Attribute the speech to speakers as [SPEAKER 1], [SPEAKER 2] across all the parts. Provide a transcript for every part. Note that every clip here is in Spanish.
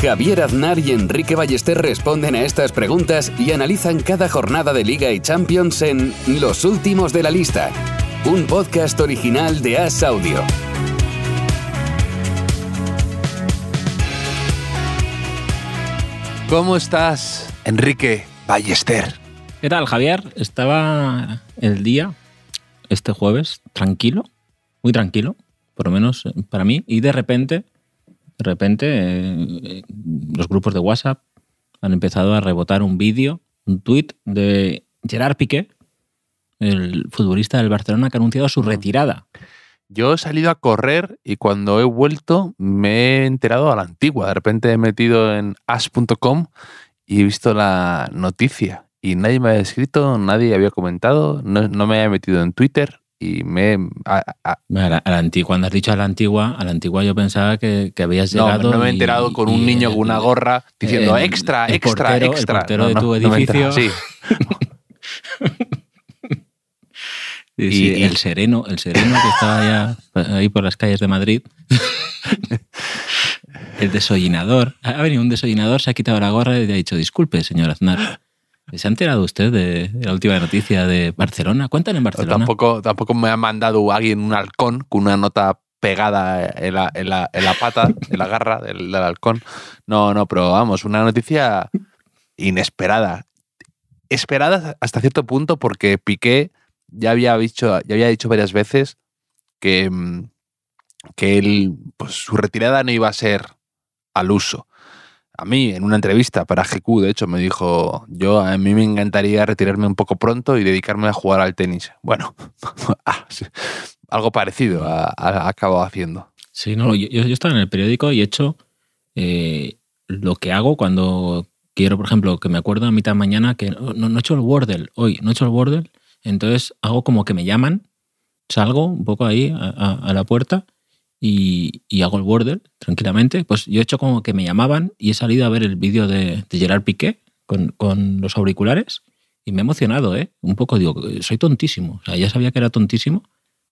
[SPEAKER 1] Javier Aznar y Enrique Ballester responden a estas preguntas y analizan cada jornada de Liga y Champions en Los Últimos de la Lista, un podcast original de As Audio.
[SPEAKER 2] ¿Cómo estás, Enrique Ballester?
[SPEAKER 3] ¿Qué tal, Javier? Estaba el día, este jueves, tranquilo, muy tranquilo, por lo menos eh, para mí, y de repente, de repente, eh, los grupos de WhatsApp han empezado a rebotar un vídeo, un tuit de Gerard Piqué, el futbolista del Barcelona que ha anunciado su retirada.
[SPEAKER 2] Yo he salido a correr y cuando he vuelto me he enterado a la antigua. De repente he metido en as.com y he visto la noticia. Y nadie me había escrito, nadie había comentado, no, no me había metido en Twitter y me... a- a-
[SPEAKER 3] A la, a la antigua, cuando has dicho a la antigua, a la antigua yo pensaba que, que habías llegado.
[SPEAKER 2] no me he
[SPEAKER 3] y-
[SPEAKER 2] enterado con un niño con una gorra diciendo
[SPEAKER 3] el-
[SPEAKER 2] extra,
[SPEAKER 3] el
[SPEAKER 2] extra,
[SPEAKER 3] portero- el
[SPEAKER 2] extra.
[SPEAKER 3] portero
[SPEAKER 2] No,
[SPEAKER 3] de tu
[SPEAKER 2] no
[SPEAKER 3] edificio.
[SPEAKER 2] sí.
[SPEAKER 3] Sí, sí,
[SPEAKER 2] Y- y-
[SPEAKER 3] el sereno, el sereno que estaba ya ahí por las calles de Madrid. el desollinador. Ha venido un desollinador, se ha quitado la gorra y le ha dicho, disculpe, señor Aznar. ¿Se ha enterado usted de la última noticia de Barcelona? Cuentan en Barcelona.
[SPEAKER 2] Tampoco, tampoco me ha mandado alguien un halcón con una nota pegada en la, en la- en la pata, en la garra del, del halcón. No, no, pero vamos, una noticia inesperada. Esperada hasta cierto punto porque Piqué ya había dicho, ya había dicho varias veces que, mm, que él, pues, su retirada no iba a ser al uso. A mí, en una entrevista para GQ, de hecho, me dijo, yo a mí me encantaría retirarme un poco pronto y dedicarme a jugar al tenis. Bueno, ah, algo parecido ha, acabado haciendo.
[SPEAKER 3] Sí, no, yo, yo estaba en el periódico y he hecho eh, lo que hago cuando quiero, por ejemplo, que me acuerdo a mitad de mañana que no, no he hecho el Wordle hoy, no he hecho el Wordle, entonces hago como que me llaman, salgo un poco ahí a la puerta y, y hago el Wordle tranquilamente. Pues yo he hecho como que me llamaban y he salido a ver el vídeo de, de Gerard Piqué con, con los auriculares y me he emocionado, ¿eh? Un poco digo, soy tontísimo, o sea, ya sabía que era tontísimo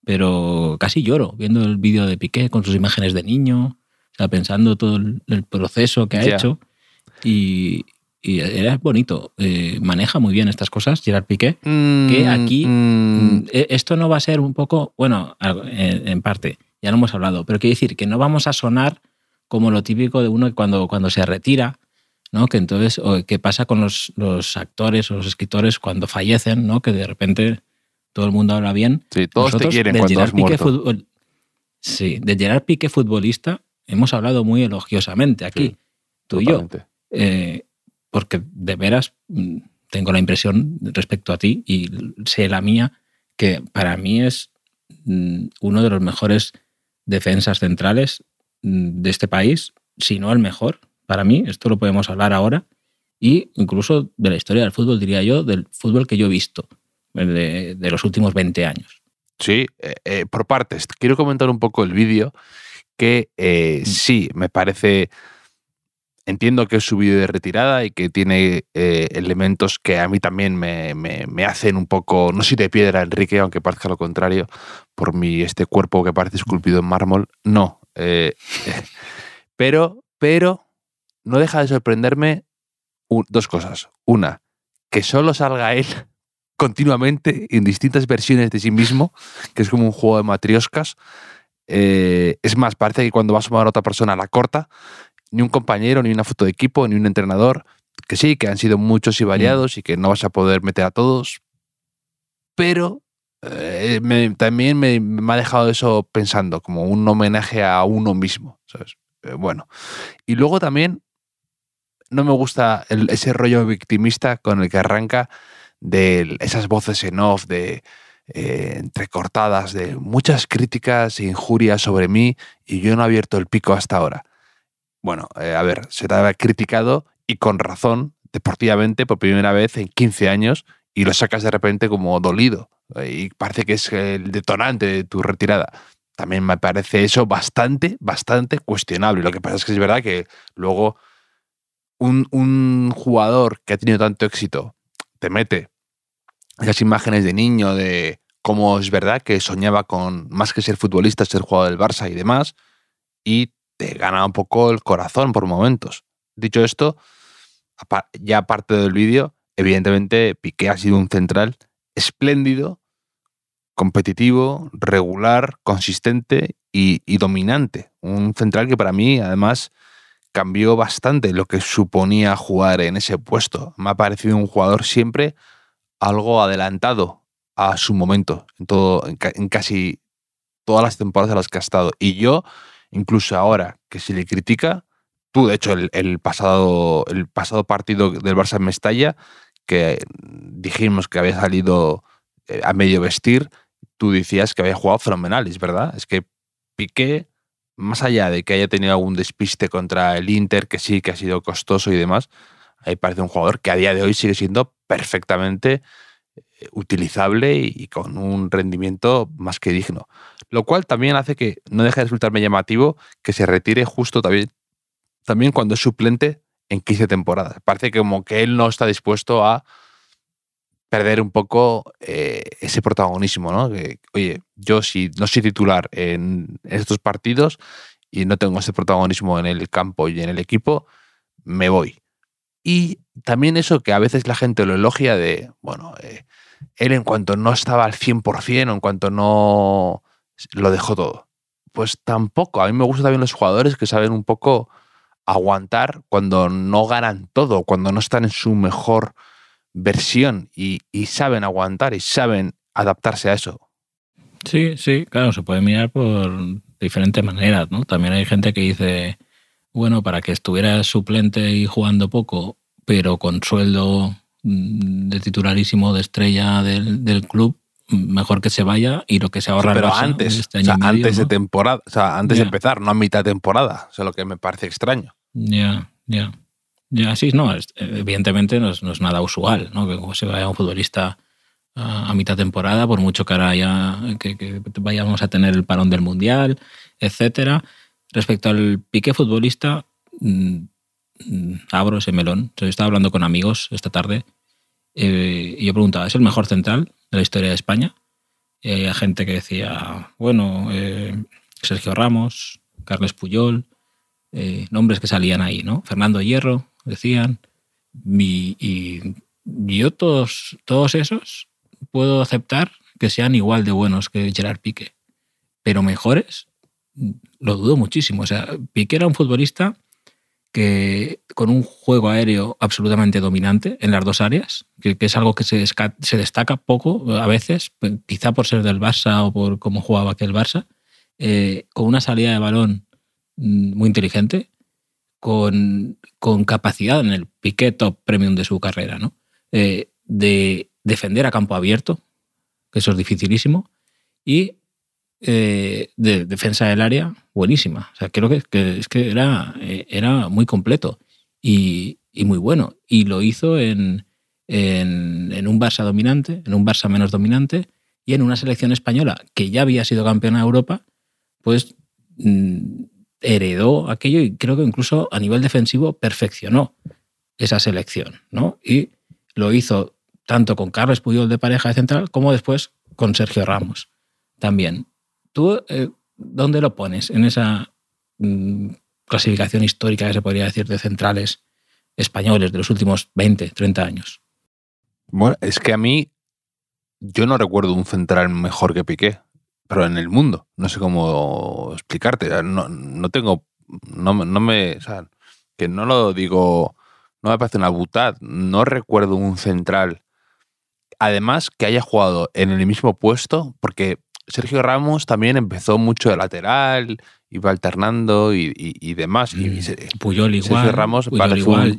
[SPEAKER 3] pero casi lloro viendo el vídeo de Piqué con sus imágenes de niño, o sea, pensando todo el, el proceso que ha
[SPEAKER 2] Ya.
[SPEAKER 3] hecho. Y, y era bonito. Eh, maneja muy bien estas cosas, Gerard Piqué. Que aquí,
[SPEAKER 2] Mm,
[SPEAKER 3] Eh, Esto no va a ser un poco, bueno, en, en parte, ya lo hemos hablado, pero quiero decir que no vamos a sonar como lo típico de uno cuando, cuando se retira, ¿no? Que entonces, o qué pasa con los, los actores o los escritores cuando fallecen, ¿no? Que de repente todo el mundo habla bien.
[SPEAKER 2] sí, todos te quieren
[SPEAKER 3] del
[SPEAKER 2] cuando
[SPEAKER 3] Gerard
[SPEAKER 2] has muerto.
[SPEAKER 3] futbol- sí, de Gerard Piqué futbolista hemos hablado muy elogiosamente aquí,
[SPEAKER 2] Sí,
[SPEAKER 3] tú y yo. Eh, porque de veras mm, tengo la impresión respecto a ti y sé la mía, que para mí es mm, uno de los mejores defensas centrales mm, de este país, si no el mejor. Para mí, esto lo podemos hablar ahora, y incluso de la historia del fútbol, diría yo, del fútbol que yo he visto de los últimos 20 años.
[SPEAKER 2] Sí, eh, eh, por partes. Quiero comentar un poco el vídeo que eh,
[SPEAKER 3] Mm.
[SPEAKER 2] sí, me parece... Entiendo que es su vídeo de retirada y que tiene eh, elementos que a mí también me, me- hacen un poco, no soy de piedra, Enrique, aunque parezca lo contrario, por mi este cuerpo que parece esculpido en mármol. No. eh, pero, pero, no deja de sorprenderme dos cosas. Una, que solo salga él continuamente en distintas versiones de sí mismo, que es como un juego de matrioscas. Eh, es más, parece que cuando va a sumar a otra persona la corta, ni un compañero, ni una foto de equipo, ni un entrenador, que sí, que han sido muchos y variados y que no vas a poder meter a todos, pero eh, me- también me, me ha dejado eso pensando, como un homenaje a uno mismo, ¿sabes? Eh, bueno, y luego también no me gusta el- ese rollo victimista con el que arranca de esas voces en off de eh, entrecortadas de muchas críticas e injurias sobre mí y yo no he abierto el pico hasta ahora. Bueno, eh, a ver, se te ha criticado y con razón deportivamente por primera vez en 15 años y lo sacas de repente como dolido. Y parece que es el detonante de tu retirada. También me parece eso bastante, bastante cuestionable. Lo que pasa es que es verdad que luego un, un jugador que ha tenido tanto éxito te mete esas imágenes de niño, de cómo es verdad que soñaba con, más que ser futbolista, ser jugador del Barça y demás, y te gana un poco el corazón por momentos. Dicho esto, ya aparte del vídeo, evidentemente Piqué ha sido un central espléndido, competitivo, regular, consistente y, dominante. Un central que para mí, además, cambió bastante lo que suponía jugar en ese puesto. Me ha parecido un jugador siempre algo adelantado a su momento en, todo, en, casi todas las temporadas en las que ha estado. Y yo, incluso ahora que se le critica, tú, de hecho, el, pasado, el pasado partido del Barça en Mestalla, que dijimos que había salido eh, a medio vestir, tú decías que había jugado fenomenal, es verdad. Es que Piqué, más allá de que haya tenido algún despiste contra el Inter, que sí, que ha sido costoso y demás, ahí parece un jugador que a día de hoy sigue siendo perfectamente eh, utilizable y con un rendimiento más que digno. Lo cual también hace que no deje de resultarme llamativo que se retire justo también, también cuando es suplente en 15 temporadas. Parece como que él no está dispuesto a perder un poco eh, ese protagonismo, ¿no? Que, oye, yo si no soy titular en estos partidos y no tengo ese protagonismo en el campo y en el equipo, me voy. Y también eso que a veces la gente lo elogia de, bueno, eh, él en cuanto no estaba al 100% o en cuanto no lo dejó todo. Pues tampoco. A mí me gustan también los jugadores que saben un poco aguantar cuando no ganan todo, cuando no están en su mejor versión y, saben aguantar y saben adaptarse a eso.
[SPEAKER 3] Sí, sí, claro, se puede mirar por diferentes maneras, ¿no? También hay gente que dice, bueno, para que estuviera suplente y jugando poco, pero con sueldo mm, de titularísimo de estrella del, club, mejor que se vaya y lo que se ahorra.
[SPEAKER 2] pero antes, este antes de temporada, o sea, antes de empezar, no a mitad de temporada, o sea, lo que me parece extraño.
[SPEAKER 3] Ya, ya. Ya, sí, no, evidentemente no es, nada usual, ¿no? Que se vaya un futbolista a, mitad de temporada, por mucho que ahora ya que, que, vayamos a tener el parón del Mundial, etcétera. Respecto al pique futbolista, mm, mm, abro ese melón. Yo estaba hablando con amigos esta tarde eh, y yo preguntaba, ¿es el mejor central de la historia de España? Y hay gente que decía, bueno, eh, Sergio Ramos, Carles Puyol, eh, nombres que salían ahí, ¿no? Fernando Hierro, decían. Y, y, yo todos, todos esos puedo aceptar que sean igual de buenos que Gerard Piqué, pero mejores lo dudo muchísimo. O sea, Piqué era un futbolista con un juego aéreo absolutamente dominante en las dos áreas, que, es algo que se, se, destaca poco a veces, quizá por ser del Barça o por cómo jugaba aquel Barça, eh, con una salida de balón mm, muy inteligente, con, con, capacidad en el Piqué top premium de su carrera, ¿no? Eh, de defender a campo abierto, que eso es dificilísimo, y eh, de defensa del área buenísima. O sea, creo que, es que era, eh, era muy completo y, muy bueno. Y lo hizo en, en, un Barça dominante, en un Barça menos dominante y en una selección española que ya había sido campeona de Europa, pues mm, heredó aquello y creo que incluso a nivel defensivo perfeccionó esa selección, ¿no? Y lo hizo tanto con Carlos Puyol de pareja de central como después con Sergio Ramos también. ¿Tú eh, dónde lo pones en esa mm, clasificación histórica que se podría decir de centrales españoles de los últimos 20, 30 años?
[SPEAKER 2] Bueno, es que a mí yo no recuerdo un central mejor que Piqué, pero en el mundo. No sé cómo explicarte. No, no tengo. No, no me. O sea, que no lo digo. No me parece una butad. No recuerdo un central. Además, que haya jugado en el mismo puesto, porque Sergio Ramos también empezó mucho de lateral, iba alternando y, demás. Y,
[SPEAKER 3] mm. Puyol igual. Sergio Ramos igual.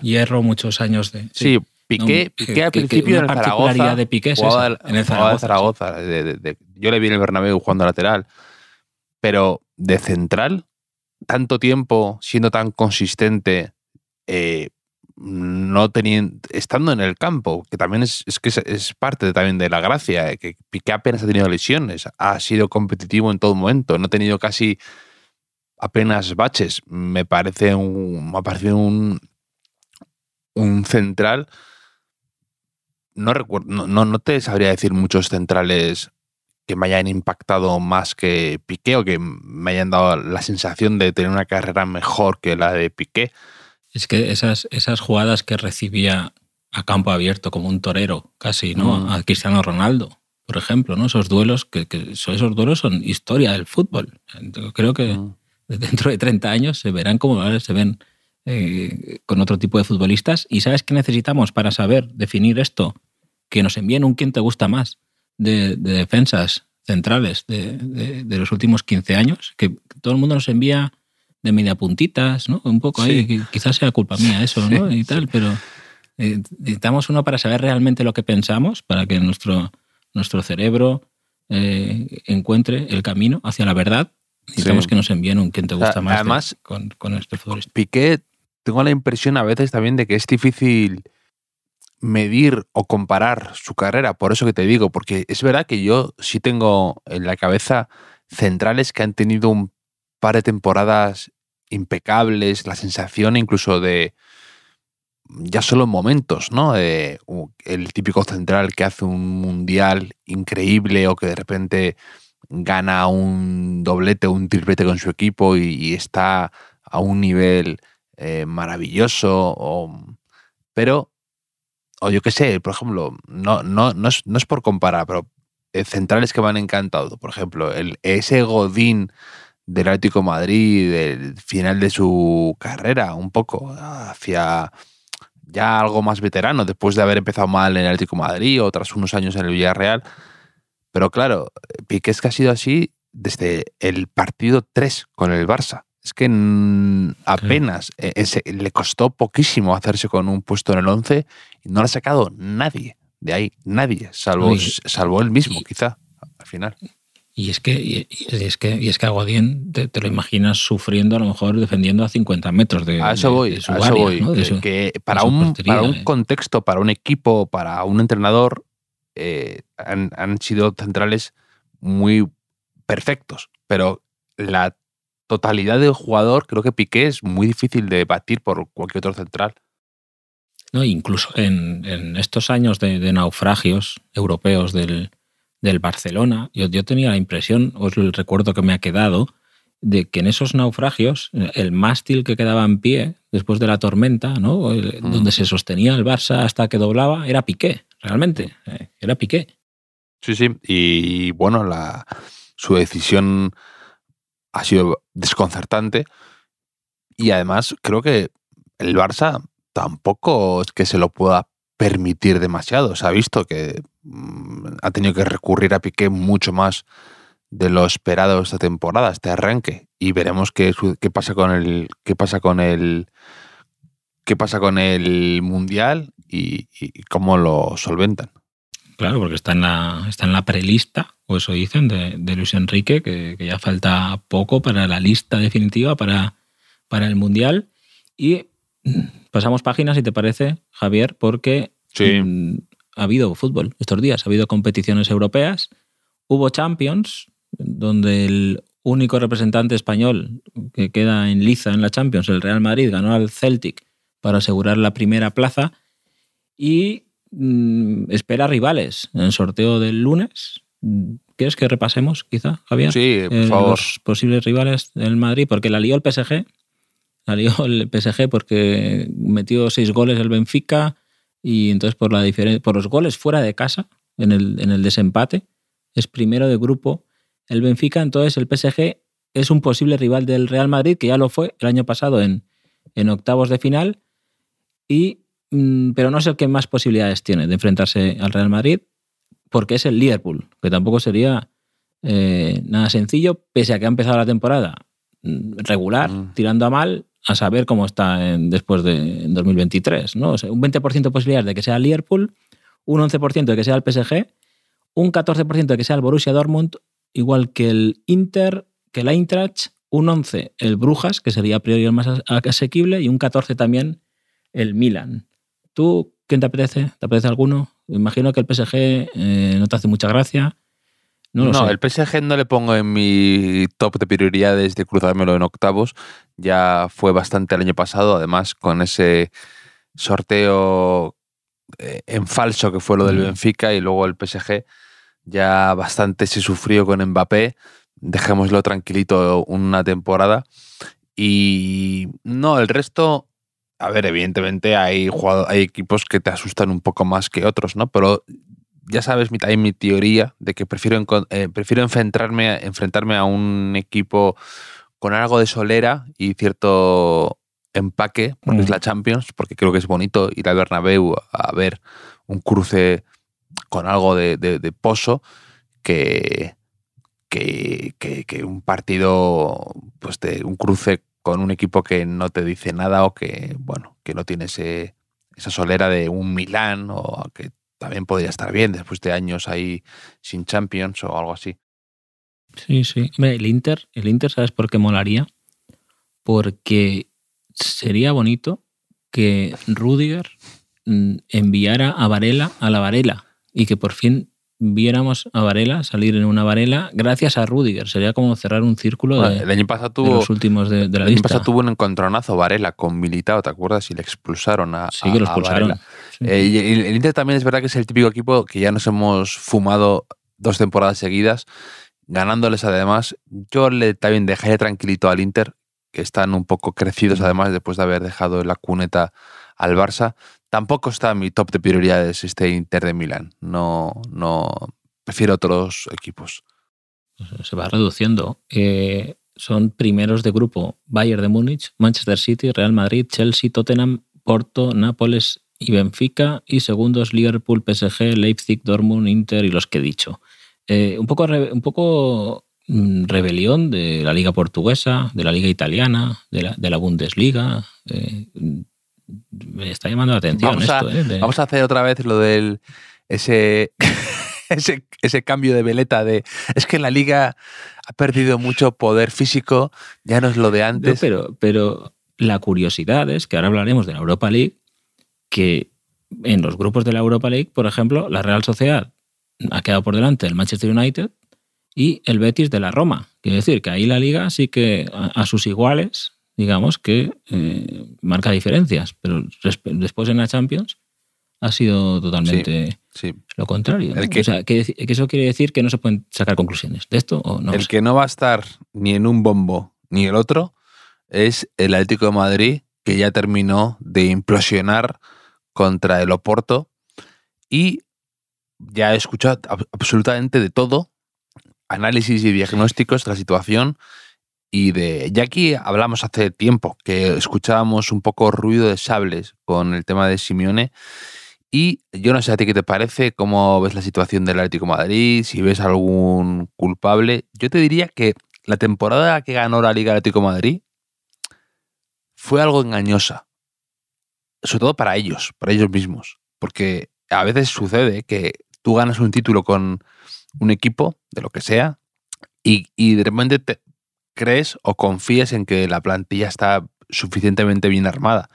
[SPEAKER 3] Hierro muchos años de.
[SPEAKER 2] Sí, Piqué, Piqué al principio en el Zaragoza.
[SPEAKER 3] de Piqué
[SPEAKER 2] en el Zaragoza. yo le vi en el Bernabéu jugando lateral, pero de central, tanto tiempo siendo tan consistente, eh, no teniendo, estando en el campo, que también es, que es, parte también de la gracia, eh, que Piqué apenas ha tenido lesiones, ha sido competitivo en todo momento, no ha tenido casi apenas baches. Me parece un, me ha parecido un, un central. No recuerdo, no, no te sabría decir muchos centrales que me hayan impactado más que Piqué o que me hayan dado la sensación de tener una carrera mejor que la de Piqué.
[SPEAKER 3] Es que esas, esas jugadas que recibía a campo abierto como un torero, casi, ¿no? Mm. A Cristiano Ronaldo, por ejemplo, ¿no? Esos duelos, que, que esos duelos son historia del fútbol. Creo que mm. dentro de 30 años se verán como ahora se ven eh, con otro tipo de futbolistas. ¿Y sabes qué necesitamos para saber definir esto? Que nos envíen un quién te gusta más de, de defensas centrales de, de, de, los últimos 15 años, que todo el mundo nos envía de media puntitas, ¿no? Un poco ahí, sí. quizás sea culpa mía eso, ¿no? Y tal, pero eh, necesitamos uno para saber realmente lo que pensamos, para que nuestro, nuestro cerebro eh, encuentre el camino hacia la verdad. Necesitamos que nos envíen un quien te gusta más
[SPEAKER 2] Además,
[SPEAKER 3] con, con este futbolista.
[SPEAKER 2] Piqué, tengo la impresión a veces también de que es difícil medir o comparar su carrera, por eso que te digo, porque es verdad que yo sí tengo en la cabeza centrales que han tenido un par de temporadas impecables, la sensación incluso de ya solo momentos, ¿no? El típico central que hace un mundial increíble o que de repente gana un doblete o un triplete con su equipo y, y está a un nivel eh, maravilloso. O, pero, o yo qué sé, por ejemplo, no, no, no, es, no es por comparar, pero eh, centrales que me han encantado. Por ejemplo, el, ese Godín del Atlético Madrid, del final de su carrera, un poco hacia ya algo más veterano, después de haber empezado mal en el Atlético Madrid o tras unos años en el Villarreal. Pero claro, Piqué es que ha sido así desde el partido 3 con el Barça. Es que apenas sí. E-, ese, le costó poquísimo hacerse con un puesto en el 11 y no lo ha sacado nadie de ahí, nadie, salvo, salvo él mismo, y, quizá, al final.
[SPEAKER 3] Y es que, y, es que, y es que a Godín te, te, lo imaginas sufriendo, a lo mejor defendiendo a 50 metros de,
[SPEAKER 2] a eso voy, a eso voy. que para, un, para un eh. contexto, para un equipo, para un entrenador, eh, han, han, sido centrales muy perfectos. Pero la totalidad del jugador, creo que Piqué es muy difícil de batir por cualquier otro central.
[SPEAKER 3] No, incluso en, en estos años de, de naufragios europeos del, del Barcelona, yo, yo tenía la impresión, os el recuerdo que me ha quedado, de que en esos naufragios, el mástil que quedaba en pie después de la tormenta, ¿no? Mm. donde se sostenía el Barça hasta que doblaba, era Piqué, realmente, eh, era Piqué.
[SPEAKER 2] Sí, sí, y bueno, la, su decisión ha sido desconcertante y además creo que el Barça tampoco es que se lo pueda permitir demasiado. Se ha visto que ha tenido que recurrir a Piqué mucho más de lo esperado esta temporada, este arranque. Y veremos qué, qué pasa con el. qué pasa con el. qué pasa con el Mundial y, y cómo lo solventan.
[SPEAKER 3] Claro, porque está en la, está en la prelista, o eso dicen, de, de Luis Enrique, que, que, ya falta poco para la lista definitiva para, para el Mundial. Y pasamos páginas, si te parece, Javier, porque
[SPEAKER 2] sí.
[SPEAKER 3] Ha habido fútbol estos días, ha habido competiciones europeas, hubo Champions, donde el único representante español que queda en liza en la Champions, el Real Madrid, ganó al Celtic para asegurar la primera plaza y mmm, espera rivales en el sorteo del lunes. ¿Quieres que repasemos, quizá, Javier?
[SPEAKER 2] Sí, por eh, favor.
[SPEAKER 3] Los posibles rivales del Madrid, porque la lió el PSG la lió el PSG porque metió seis goles el Benfica y entonces por, la por los goles fuera de casa, en el, en el desempate, es primero de grupo el Benfica, entonces el PSG es un posible rival del Real Madrid, que ya lo fue el año pasado en, en octavos de final, y, mm, pero no es el que más posibilidades tiene de enfrentarse al Real Madrid, porque es el Liverpool, que tampoco sería eh, nada sencillo, pese a que ha empezado la temporada mm, regular, mm. tirando a mal, a saber cómo está después de en 2023. ¿no? Un 20% de posibilidades de que sea el Liverpool, un 11% de que sea el PSG, un 14% de que sea el Borussia Dortmund, igual que el Inter, que el Eintracht, un 11 el Brujas, que sería a priori el más asequible, y un 14 también el Milan. ¿Tú quién te apetece? ¿Te apetece alguno? Imagino que el PSG eh, no te hace mucha gracia. No, lo
[SPEAKER 2] no,
[SPEAKER 3] sé.
[SPEAKER 2] el PSG no le pongo en mi top de prioridades de cruzármelo en octavos. Ya fue bastante el año pasado, además con ese sorteo eh, en falso que fue lo del. Benfica y luego el PSG ya bastante se sufrió con Mbappé. Dejémoslo tranquilito una temporada. Y no, el resto, a ver, evidentemente hay, jugado- hay equipos que te asustan un poco más que otros, ¿no? Pero ya sabes mi, mi teoría de que prefiero, eh, prefiero enfrentarme, a- enfrentarme a un equipo con algo de solera y cierto empaque, porque es
[SPEAKER 3] Mm.
[SPEAKER 2] la Champions, porque creo que es bonito ir al Bernabéu a ver un cruce con algo de, de- de pozo que, que, que- que un partido, pues de un cruce con un equipo que no te dice nada o que, bueno, que no tiene ese, esa solera de un Milán o que también podría estar bien después de años ahí sin Champions o algo así.
[SPEAKER 3] Sí, sí. El Inter, el Inter, ¿sabes por qué molaría? Porque sería bonito que Rudiger mm, enviara a Varela a la Varela y que por fin viéramos a Varela salir en una Varela gracias a Rudiger. Sería como cerrar un círculo
[SPEAKER 2] Bueno,
[SPEAKER 3] de,
[SPEAKER 2] el año pasado
[SPEAKER 3] de los últimos de, de la
[SPEAKER 2] el año
[SPEAKER 3] lista.
[SPEAKER 2] pasado tuvo un encontronazo Varela con Militao, ¿te acuerdas? Y le expulsaron a,
[SPEAKER 3] sí, que lo expulsaron. Sí.
[SPEAKER 2] Eh, y el, el Inter también es verdad que es el típico equipo que ya nos hemos fumado dos temporadas seguidas, ganándoles además. Yo le también dejaría tranquilito al Inter, que están un poco crecidos además después de haber dejado la cuneta al Barça. Tampoco está mi top de prioridades este Inter de Milán. No, no prefiero otros equipos.
[SPEAKER 3] se va reduciendo. Eh, son primeros de grupo Bayern de Múnich, Manchester City, Real Madrid, Chelsea, Tottenham, Porto, Nápoles y Benfica. Y segundos Liverpool, PSG, Leipzig, Dortmund, Inter y los que he dicho. Eh, un poco, un poco mm, rebelión de la liga portuguesa, de la liga italiana, de la, de la Bundesliga. Eh, me está llamando la atención
[SPEAKER 2] Vamos a-
[SPEAKER 3] esto. eh, de-
[SPEAKER 2] Vamos a hacer otra vez lo del ese, ese, ese cambio de veleta de es que la liga ha perdido mucho poder físico, ya no es lo de
[SPEAKER 3] No,
[SPEAKER 2] antes.
[SPEAKER 3] pero, pero la curiosidad es que ahora hablaremos de la Europa League, que en los grupos de la Europa League, por ejemplo, la Real Sociedad ha quedado por delante del Manchester United y el Betis de la Roma. Quiere decir que ahí la liga sí que a, a sus iguales, digamos que eh, marca diferencias, pero después en la Champions ha sido totalmente
[SPEAKER 2] Sí.
[SPEAKER 3] lo contrario. ¿no?
[SPEAKER 2] El que-
[SPEAKER 3] O sea, que, que eso quiere decir que no se pueden sacar conclusiones de esto o no.
[SPEAKER 2] el que no va a estar ni en un bombo ni el otro es el Atlético de Madrid, que ya terminó de implosionar contra el Oporto y ya he escuchado ab- absolutamente de todo, análisis y diagnósticos de la situación y de aquí hablamos hace tiempo que escuchábamos un poco ruido de sables con el tema de Simeone y yo no sé a ti qué te parece, cómo ves la situación del Atlético Madrid, si ves algún culpable. Yo te diría que la temporada que ganó la Liga Atlético Madrid fue algo engañosa. Sobre todo para ellos, para ellos mismos. Porque a veces sucede que tú ganas un título con un equipo, de lo que sea, y, y de repente te crees o confías en que la plantilla está suficientemente bien armada.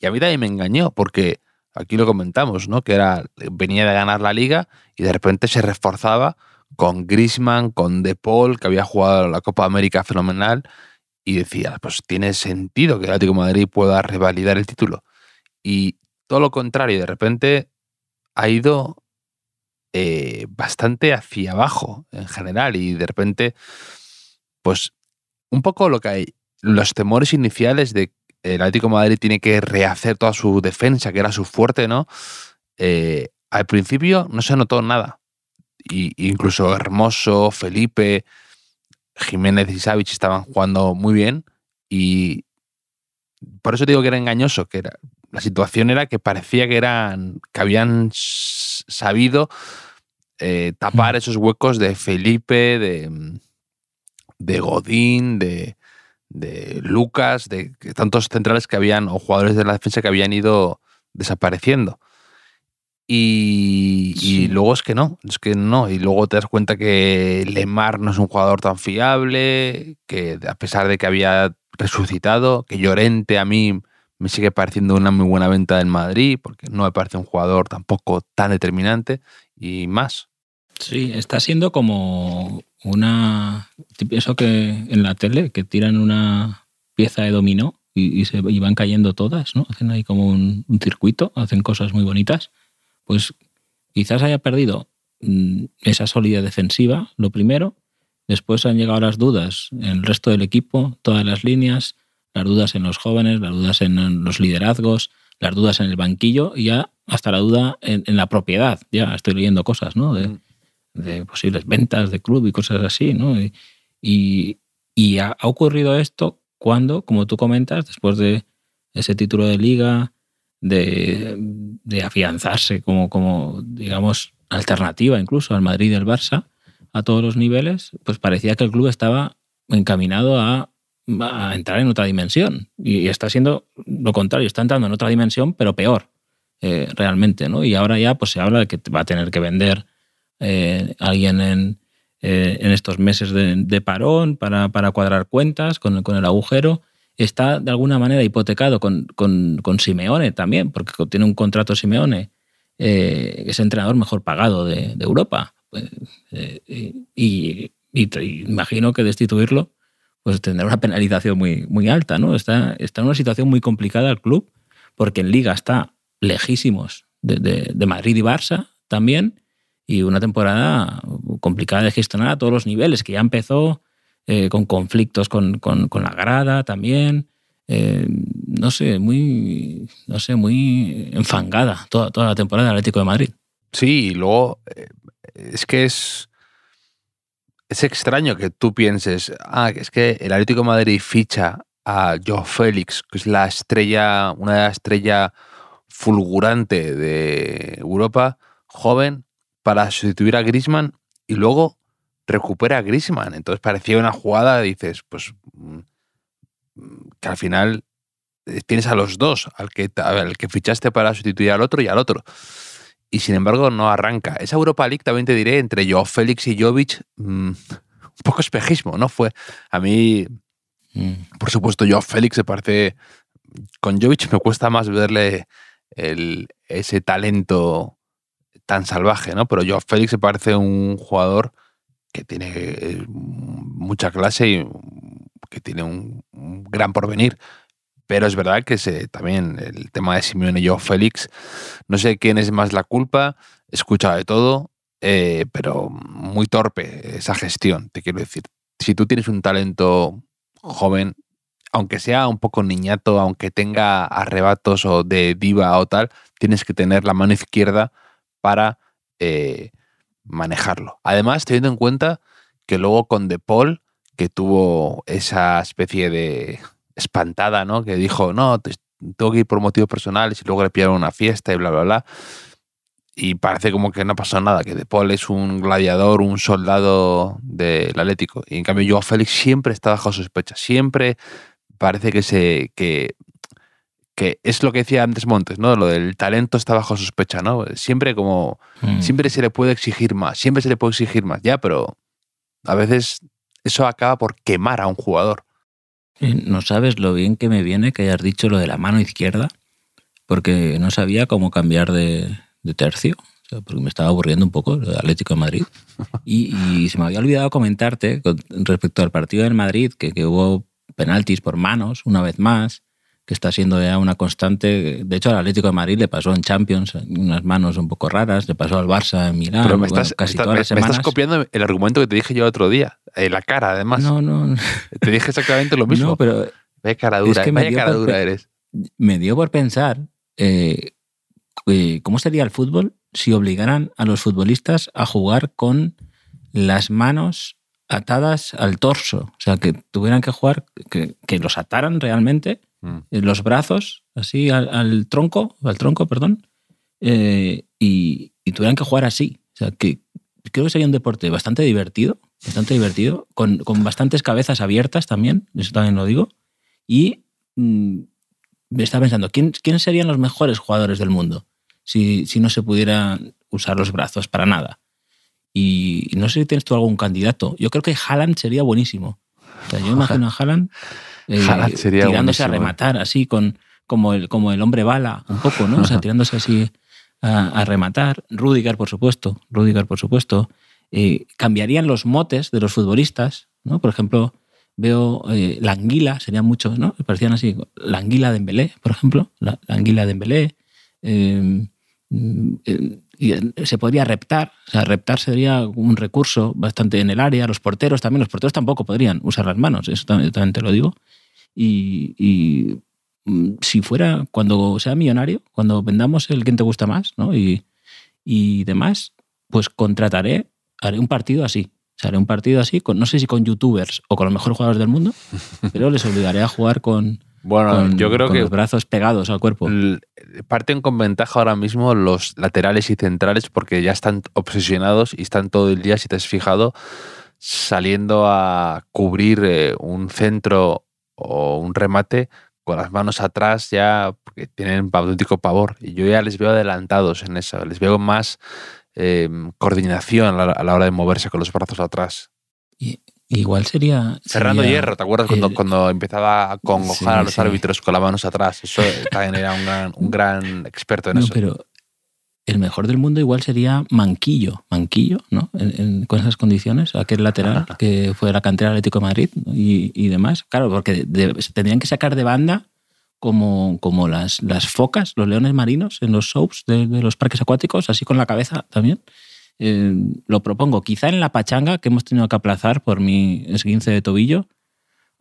[SPEAKER 2] Y a mí también me engañó, porque aquí lo comentamos, ¿no? Que era, venía de ganar la liga y de repente se reforzaba con Grisman, con De Paul, que había jugado la Copa América fenomenal, y decía, pues tiene sentido que el Atlético Madrid pueda revalidar el título. Y todo lo contrario, de repente ha ido eh, bastante hacia abajo en general y de repente, pues un poco lo que hay, los temores iniciales de el Atlético de Madrid tiene que rehacer toda su defensa, que era su fuerte, ¿no? Eh, al principio no se notó nada. Y, incluso Hermoso, Felipe, Jiménez y Savic estaban jugando muy bien y por eso digo que era engañoso, que era, la situación era que parecía que eran que habían sabido eh, tapar esos huecos de Felipe, de, de Godín, de, de Lucas, de tantos centrales que habían, o jugadores de la defensa que habían ido desapareciendo. Y, sí. y, luego es que no, es que no. Y luego te das cuenta que Lemar no es un jugador tan fiable, que a pesar de que había resucitado, que Llorente a mí me sigue pareciendo una muy buena venta del Madrid, porque no me parece un jugador tampoco tan determinante y más.
[SPEAKER 3] Sí, está siendo como una. Eso que en la tele, que tiran una pieza de dominó y, se, van cayendo todas, ¿no? Hacen ahí como un, circuito, hacen cosas muy bonitas. Pues quizás haya perdido mm, esa solidez defensiva, lo primero. Después han llegado las dudas en el resto del equipo, todas las líneas, las dudas en los jóvenes, las dudas en los liderazgos, las dudas en el banquillo y ya hasta la duda en, la propiedad. Ya estoy leyendo cosas, ¿no? De, mm. posibles ventas de club y cosas así, ¿no? Y, ha, ocurrido esto cuando, como tú comentas, después de ese título de liga, de, afianzarse como, como, digamos, alternativa incluso al Madrid y al Barça a todos los niveles, pues parecía que el club estaba encaminado a a entrar en otra dimensión. Y está siendo lo contrario, está entrando en otra dimensión, pero peor, eh, realmente. ¿no? Y ahora ya pues, se habla de que va a tener que vender eh, alguien en, eh, en, estos meses de, parón para, para, cuadrar cuentas con, con, el agujero. Está de alguna manera hipotecado con, con, con Simeone también, porque tiene un contrato Simeone, es el entrenador mejor pagado de, de Europa. Pues, y, imagino que destituirlo pues tendrá una penalización muy, muy alta, ¿no? Está, está en una situación muy complicada el club, porque en Liga está lejísimos de, de, Madrid y Barça también, y una temporada complicada de gestionar a todos los niveles, que ya empezó eh, con conflictos con, con, con, la grada también. Eh, no sé, muy, no sé, muy enfangada toda, toda la temporada del Atlético de Madrid.
[SPEAKER 2] Sí, y luego eh, es que es es extraño que tú pienses, ah, es que el Atlético de Madrid ficha a Joe Félix, que es la estrella, una de las estrellas fulgurante de Europa, joven, para sustituir a Grisman y luego recupera a Grisman. Entonces parecía una jugada, dices, pues mm, que al final eh, tienes a los dos, al que, al que fichaste para sustituir al otro y al otro y sin embargo no arranca. Esa Europa League también te diré entre yo, Félix y Jovic, mm, un poco espejismo, ¿no? Fue a mí, mm. por supuesto, yo, Félix se parece, con Jovic me cuesta más verle el, ese talento tan salvaje, ¿no? Pero yo, Félix se parece un jugador que tiene eh, mucha clase y que tiene un, gran porvenir. Pero es verdad que se, también el tema de Simeone y yo, Félix, no sé quién es más la culpa, he escuchado de todo, eh, pero muy torpe esa gestión, te quiero decir. Si tú tienes un talento joven, aunque sea un poco niñato, aunque tenga arrebatos o de diva o tal, tienes que tener la mano izquierda para eh, manejarlo. Además, teniendo en cuenta que luego con De Paul, que tuvo esa especie de espantada, ¿no? Que dijo, no, tengo que ir por motivos personales y luego le pillaron una fiesta y bla, bla, bla. Y parece como que no pasó nada, que De Paul es un gladiador, un soldado del Atlético. Y en cambio, Joao Félix siempre está bajo sospecha. Siempre parece que se. que, que es lo que decía antes Montes, ¿no? Lo del talento está bajo sospecha, ¿no? Siempre como. Mm. Siempre se le puede exigir más, siempre se le puede exigir más, ya, pero a veces eso acaba por quemar a un jugador.
[SPEAKER 3] No sabes lo bien que me viene que hayas dicho lo de la mano izquierda, porque no sabía cómo cambiar de, tercio, porque me estaba aburriendo un poco el Atlético de Madrid. Y, se me había olvidado comentarte respecto al partido del Madrid, que, que hubo penaltis por manos una vez más, que está siendo ya una constante. De hecho, al Atlético de Madrid le pasó en Champions unas manos un poco raras, le pasó al Barça en Milán.
[SPEAKER 2] Pero me estás, casi todas las semanas. me estás copiando el argumento que te dije yo otro día, en la cara, además.
[SPEAKER 3] No, no.
[SPEAKER 2] Te dije exactamente lo mismo.
[SPEAKER 3] No, pero.
[SPEAKER 2] Vaya cara dura, vaya cara dura eres.
[SPEAKER 3] Me dio por pensar eh, eh, cómo sería el fútbol si obligaran a los futbolistas a jugar con las manos atadas al torso. O sea, que tuvieran que jugar, que, que los ataran realmente Mm. los brazos, así al, tronco, al tronco, perdón, eh, y, tuvieran que jugar así. O sea, que creo que sería un deporte bastante divertido, bastante divertido, con, bastantes cabezas abiertas también, eso también lo digo. Y mm, me estaba pensando, ¿quién, ¿quiénes serían los mejores jugadores del mundo si, si no se pudiera usar los brazos para nada? Y no sé si tienes tú algún candidato. Yo creo que Haaland sería buenísimo. O sea, yo imagino a Haaland eh, tirándose a rematar así con, como el, como el hombre bala, un poco, ¿no? O sea, tirándose así a, a rematar. Rudiger, por supuesto. Rudiger, por supuesto. Eh, cambiarían los motes de los futbolistas, ¿no? Por ejemplo, veo eh, la anguila, serían muchos, ¿no? Parecían así, la anguila de Embelé, por ejemplo, la, la anguila de Embelé. Eh, mm, eh, y, eh, se podría reptar, o sea, reptar sería un recurso bastante en el área, los porteros también, los porteros tampoco podrían usar las manos, eso también, también te lo digo. Y, y, mm, si fuera, cuando sea millonario, cuando vendamos el quien te gusta más, ¿no? Y, y demás, pues contrataré, haré un partido así. O sea, haré un partido así, con, no sé si con youtubers o con los mejores jugadores del mundo, pero les obligaré a jugar con,
[SPEAKER 2] Bueno,
[SPEAKER 3] con-
[SPEAKER 2] yo creo
[SPEAKER 3] con
[SPEAKER 2] que
[SPEAKER 3] los brazos pegados al cuerpo.
[SPEAKER 2] parten con ventaja ahora mismo los laterales y centrales porque ya están obsesionados y están todo el día, si te has fijado, saliendo a cubrir eh, un centro o un remate con las manos atrás ya porque tienen auténtico pavor. Y yo ya les veo adelantados en eso, les veo más eh, coordinación a la, a la hora de moverse con los brazos atrás.
[SPEAKER 3] Igual sería.
[SPEAKER 2] Cerrando
[SPEAKER 3] sería
[SPEAKER 2] hierro, ¿te acuerdas cuando,
[SPEAKER 3] el-
[SPEAKER 2] cuando empezaba a congojar
[SPEAKER 3] Sí,
[SPEAKER 2] a los
[SPEAKER 3] sí.
[SPEAKER 2] árbitros con las manos atrás? Eso también era un gran, un gran experto en
[SPEAKER 3] No,
[SPEAKER 2] eso.
[SPEAKER 3] pero el mejor del mundo igual sería Manquillo, Manquillo, ¿no? En- en- con esas condiciones, aquel lateral que fue de la cantera del Atlético de Madrid ¿no? y, y demás. Claro, porque de- se tendrían que sacar de banda como, como las, las focas, los leones marinos en los shows de, de los parques acuáticos, así con la cabeza también. Eh, lo propongo. Quizá en la pachanga que hemos tenido que aplazar por mi esguince de tobillo,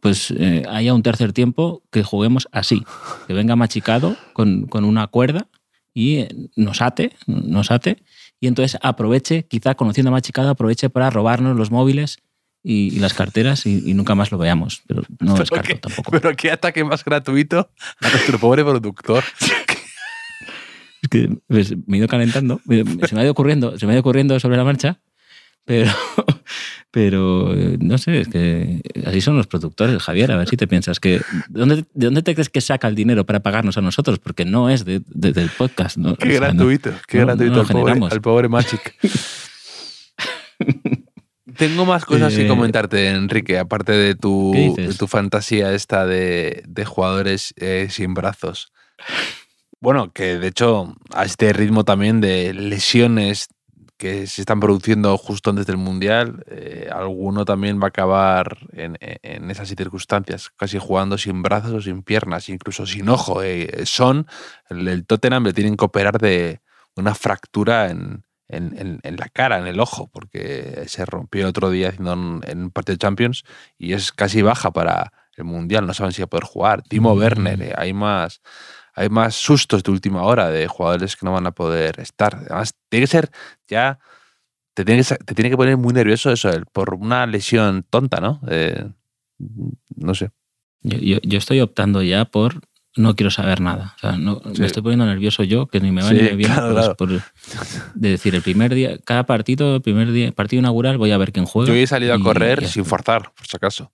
[SPEAKER 3] pues eh, haya un tercer tiempo que juguemos así, que venga machicado con, con una cuerda y eh, nos ate, nos ate, y entonces aproveche, quizá conociendo a Machicado, aproveche para robarnos los móviles y, y las carteras y, y nunca más lo veamos. Pero no
[SPEAKER 2] Pero
[SPEAKER 3] descarto
[SPEAKER 2] qué-
[SPEAKER 3] tampoco.
[SPEAKER 2] Pero qué ataque más gratuito a nuestro pobre productor.
[SPEAKER 3] Es que pues, me he ido calentando, se me ha ido ocurriendo, se me ha ido ocurriendo sobre la marcha, pero, pero eh, no sé, es que así son los productores, Javier, a ver si te piensas que ¿de dónde, de dónde te crees que saca el dinero para pagarnos a nosotros? Porque no es de- de- del podcast. ¿no?
[SPEAKER 2] Qué
[SPEAKER 3] O sea, no-
[SPEAKER 2] gratuito, qué
[SPEAKER 3] no-
[SPEAKER 2] gratuito al, pobre,
[SPEAKER 3] generamos.
[SPEAKER 2] al pobre Magic. Tengo más cosas que
[SPEAKER 3] Eh,
[SPEAKER 2] comentarte, Enrique, aparte de tu, tu fantasía esta de, de jugadores eh, sin brazos. Bueno, que de hecho a este ritmo también de lesiones que se están produciendo justo antes del Mundial, eh, alguno también va a acabar en, en esas circunstancias, casi jugando sin brazos o sin piernas, incluso sin ojo. Eh, Son, el, el Tottenham le tienen que operar de una fractura en, en, en- en la cara, en el ojo, porque se rompió el otro día haciendo un, en un partido de Champions y es casi baja para el Mundial, no saben si va a poder jugar. Timo
[SPEAKER 3] Mm.
[SPEAKER 2] Werner, eh, hay más hay más sustos de última hora de jugadores que no van a poder estar. Además, tiene que ser ya. Te tiene que, te tiene que poner muy nervioso eso, por una lesión tonta, ¿no? Eh, no sé.
[SPEAKER 3] Yo, yo- yo estoy optando ya por no quiero saber nada. O sea, no,
[SPEAKER 2] Sí.
[SPEAKER 3] Me estoy poniendo nervioso yo, que ni me va
[SPEAKER 2] Sí,
[SPEAKER 3] ni viene.
[SPEAKER 2] claro,
[SPEAKER 3] pues,
[SPEAKER 2] claro.
[SPEAKER 3] por- de decir, el primer día, cada partido, el primer día, partido inaugural, voy a ver quién juega.
[SPEAKER 2] Yo he salido a
[SPEAKER 3] y
[SPEAKER 2] correr
[SPEAKER 3] ya
[SPEAKER 2] sin forzar, por si acaso.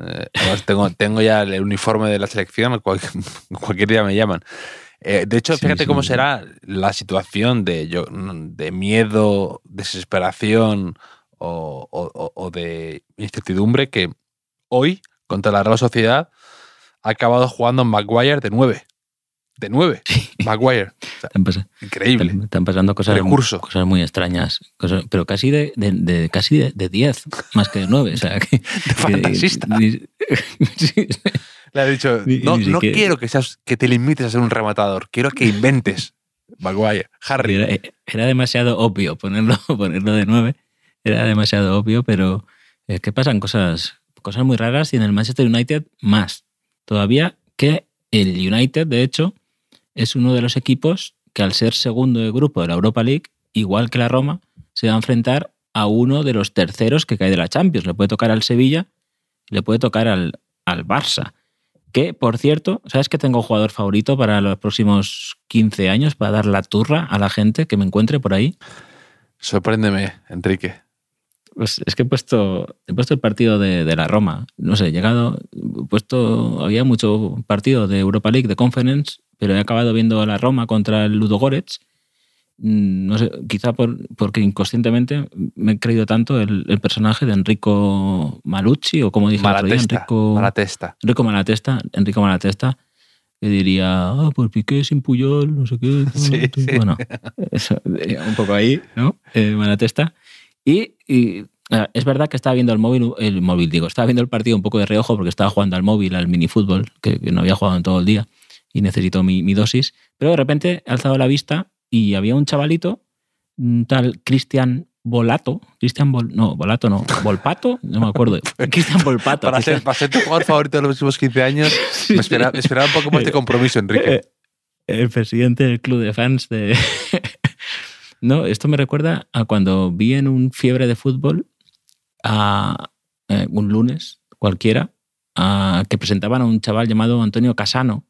[SPEAKER 2] Eh, además, tengo, tengo ya el uniforme de la selección, cual- cualquier día me llaman. Eh, de hecho,
[SPEAKER 3] Sí,
[SPEAKER 2] fíjate
[SPEAKER 3] sí.
[SPEAKER 2] cómo será la situación de, yo, de miedo, desesperación o, o- de incertidumbre que hoy, contra la Real Sociedad, ha acabado jugando Maguire de 9. De 9. Maguire. O sea,
[SPEAKER 3] Están, pas-
[SPEAKER 2] increíble.
[SPEAKER 3] están- pasando cosas,
[SPEAKER 2] Recurso.
[SPEAKER 3] cosas muy extrañas. cosas- pero casi de, de- de- casi de, de 10, más que de 9. O sea, que, que-
[SPEAKER 2] fantasista.
[SPEAKER 3] sí,
[SPEAKER 2] Le ha dicho, no, no quiero que, seas, que te limites a ser un rematador, quiero que inventes. Maguire, Harry.
[SPEAKER 3] Era, era demasiado obvio ponerlo, ponerlo de 9. Era demasiado obvio, pero es que pasan cosas, cosas muy raras y en el Manchester United más. Todavía que el United, de hecho, es uno de los equipos que al ser segundo de grupo de la Europa League, igual que la Roma, se va a enfrentar a uno de los terceros que cae de la Champions. Le puede tocar al Sevilla, le puede tocar al, al Barça. Que, por cierto, ¿sabes que tengo jugador favorito para los próximos 15 años para dar la turra a la gente que me encuentre por ahí?
[SPEAKER 2] Sorpréndeme, Enrique.
[SPEAKER 3] Pues es que he puesto, he puesto el partido de, de la Roma. No sé, he llegado, he puesto, había mucho partido de Europa League, de Conference, pero he acabado viendo la Roma contra el Ludo Goretz. Mm, No sé, quizá por, porque inconscientemente me he creído tanto el, el personaje de Enrico Malucci, o como dije otro día,
[SPEAKER 2] Malatesta.
[SPEAKER 3] Enrico,
[SPEAKER 2] Malatesta.
[SPEAKER 3] Enrico Malatesta, Enrico Malatesta, que diría, ah, pues Piqué sin Puyol, no sé qué.
[SPEAKER 2] Sí,
[SPEAKER 3] tú".
[SPEAKER 2] sí.
[SPEAKER 3] Bueno, eso, eh, un poco ahí, ¿no? Eh, mala testa. Y, y, ah, es verdad que estaba viendo el móvil, el móvil, digo, estaba viendo el partido un poco de reojo porque estaba jugando al móvil, al minifútbol, que, que no había jugado en todo el día y necesito mi, mi dosis. Pero de repente he alzado la vista y había un chavalito, un tal Cristian Volato, Cristian Vol, no, Volato no, Volpato, no me acuerdo. Cristian Volpato.
[SPEAKER 2] Para ser, para ser tu jugador favorito de los últimos 15 años, me esperaba, me esperaba un poco más de compromiso, Enrique.
[SPEAKER 3] Eh, el presidente del club de fans de... no, esto me recuerda a cuando vi en un fiebre de fútbol a eh, un lunes cualquiera a, que presentaban a un chaval llamado Antonio Casano.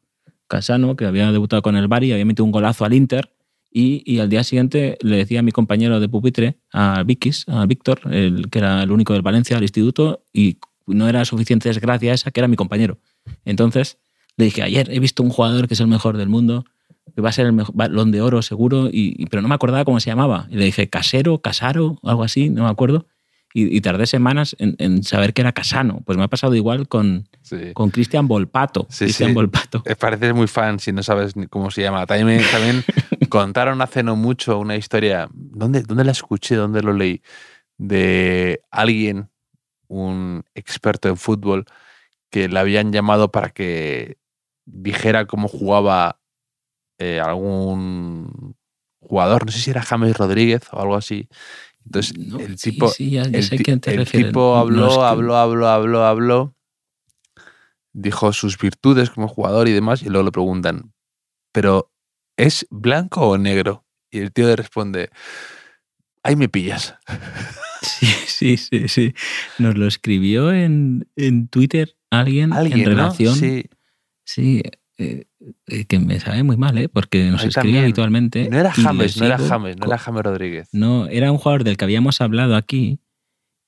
[SPEAKER 3] Casano, que había debutado con el Bari, había metido un golazo al Inter y, y al día siguiente le decía a mi compañero de pupitre, a Vikis, a Víctor, el, que era el único del Valencia, al instituto, y no era suficiente desgracia esa, que era mi compañero. Entonces le dije, ayer he visto un jugador que es el mejor del mundo, que va a ser el mejor balón de oro seguro, y- pero no me acordaba cómo se llamaba. Y le dije, Casero, Casaro, algo así, no me acuerdo. Y, y tardé semanas en, en saber que era Casano. Pues me ha pasado igual con,
[SPEAKER 2] Sí.
[SPEAKER 3] con Cristian Volpato.
[SPEAKER 2] Sí,
[SPEAKER 3] Cristian
[SPEAKER 2] sí.
[SPEAKER 3] Volpato.
[SPEAKER 2] Eh, Pareces muy fan si no sabes ni cómo se llama. También, también contaron hace no mucho una historia. ¿Dónde, ¿Dónde la escuché? ¿Dónde lo leí? De alguien, un experto en fútbol, que le habían llamado para que dijera cómo jugaba eh, algún jugador. No sé si era James Rodríguez o algo así. Entonces,
[SPEAKER 3] No,
[SPEAKER 2] el tipo,
[SPEAKER 3] sí, ya- ya
[SPEAKER 2] el,
[SPEAKER 3] sé a
[SPEAKER 2] ti-
[SPEAKER 3] quién te
[SPEAKER 2] el
[SPEAKER 3] refieres.
[SPEAKER 2] tipo
[SPEAKER 3] No,
[SPEAKER 2] habló,
[SPEAKER 3] es que-
[SPEAKER 2] habló, habló, habló, habló, dijo sus virtudes como jugador y demás, y luego le preguntan, ¿pero es blanco o negro? Y el tío le responde, ahí me pillas.
[SPEAKER 3] Sí, sí, sí, sí. Nos lo escribió en, en Twitter alguien,
[SPEAKER 2] Alguien,
[SPEAKER 3] en relación.
[SPEAKER 2] ¿no? Sí.
[SPEAKER 3] Sí, eh, que me sabe muy mal, ¿eh? Porque nos escribe habitualmente.
[SPEAKER 2] No era James, no era James, no era James Rodríguez.
[SPEAKER 3] No, era un jugador del que habíamos hablado aquí.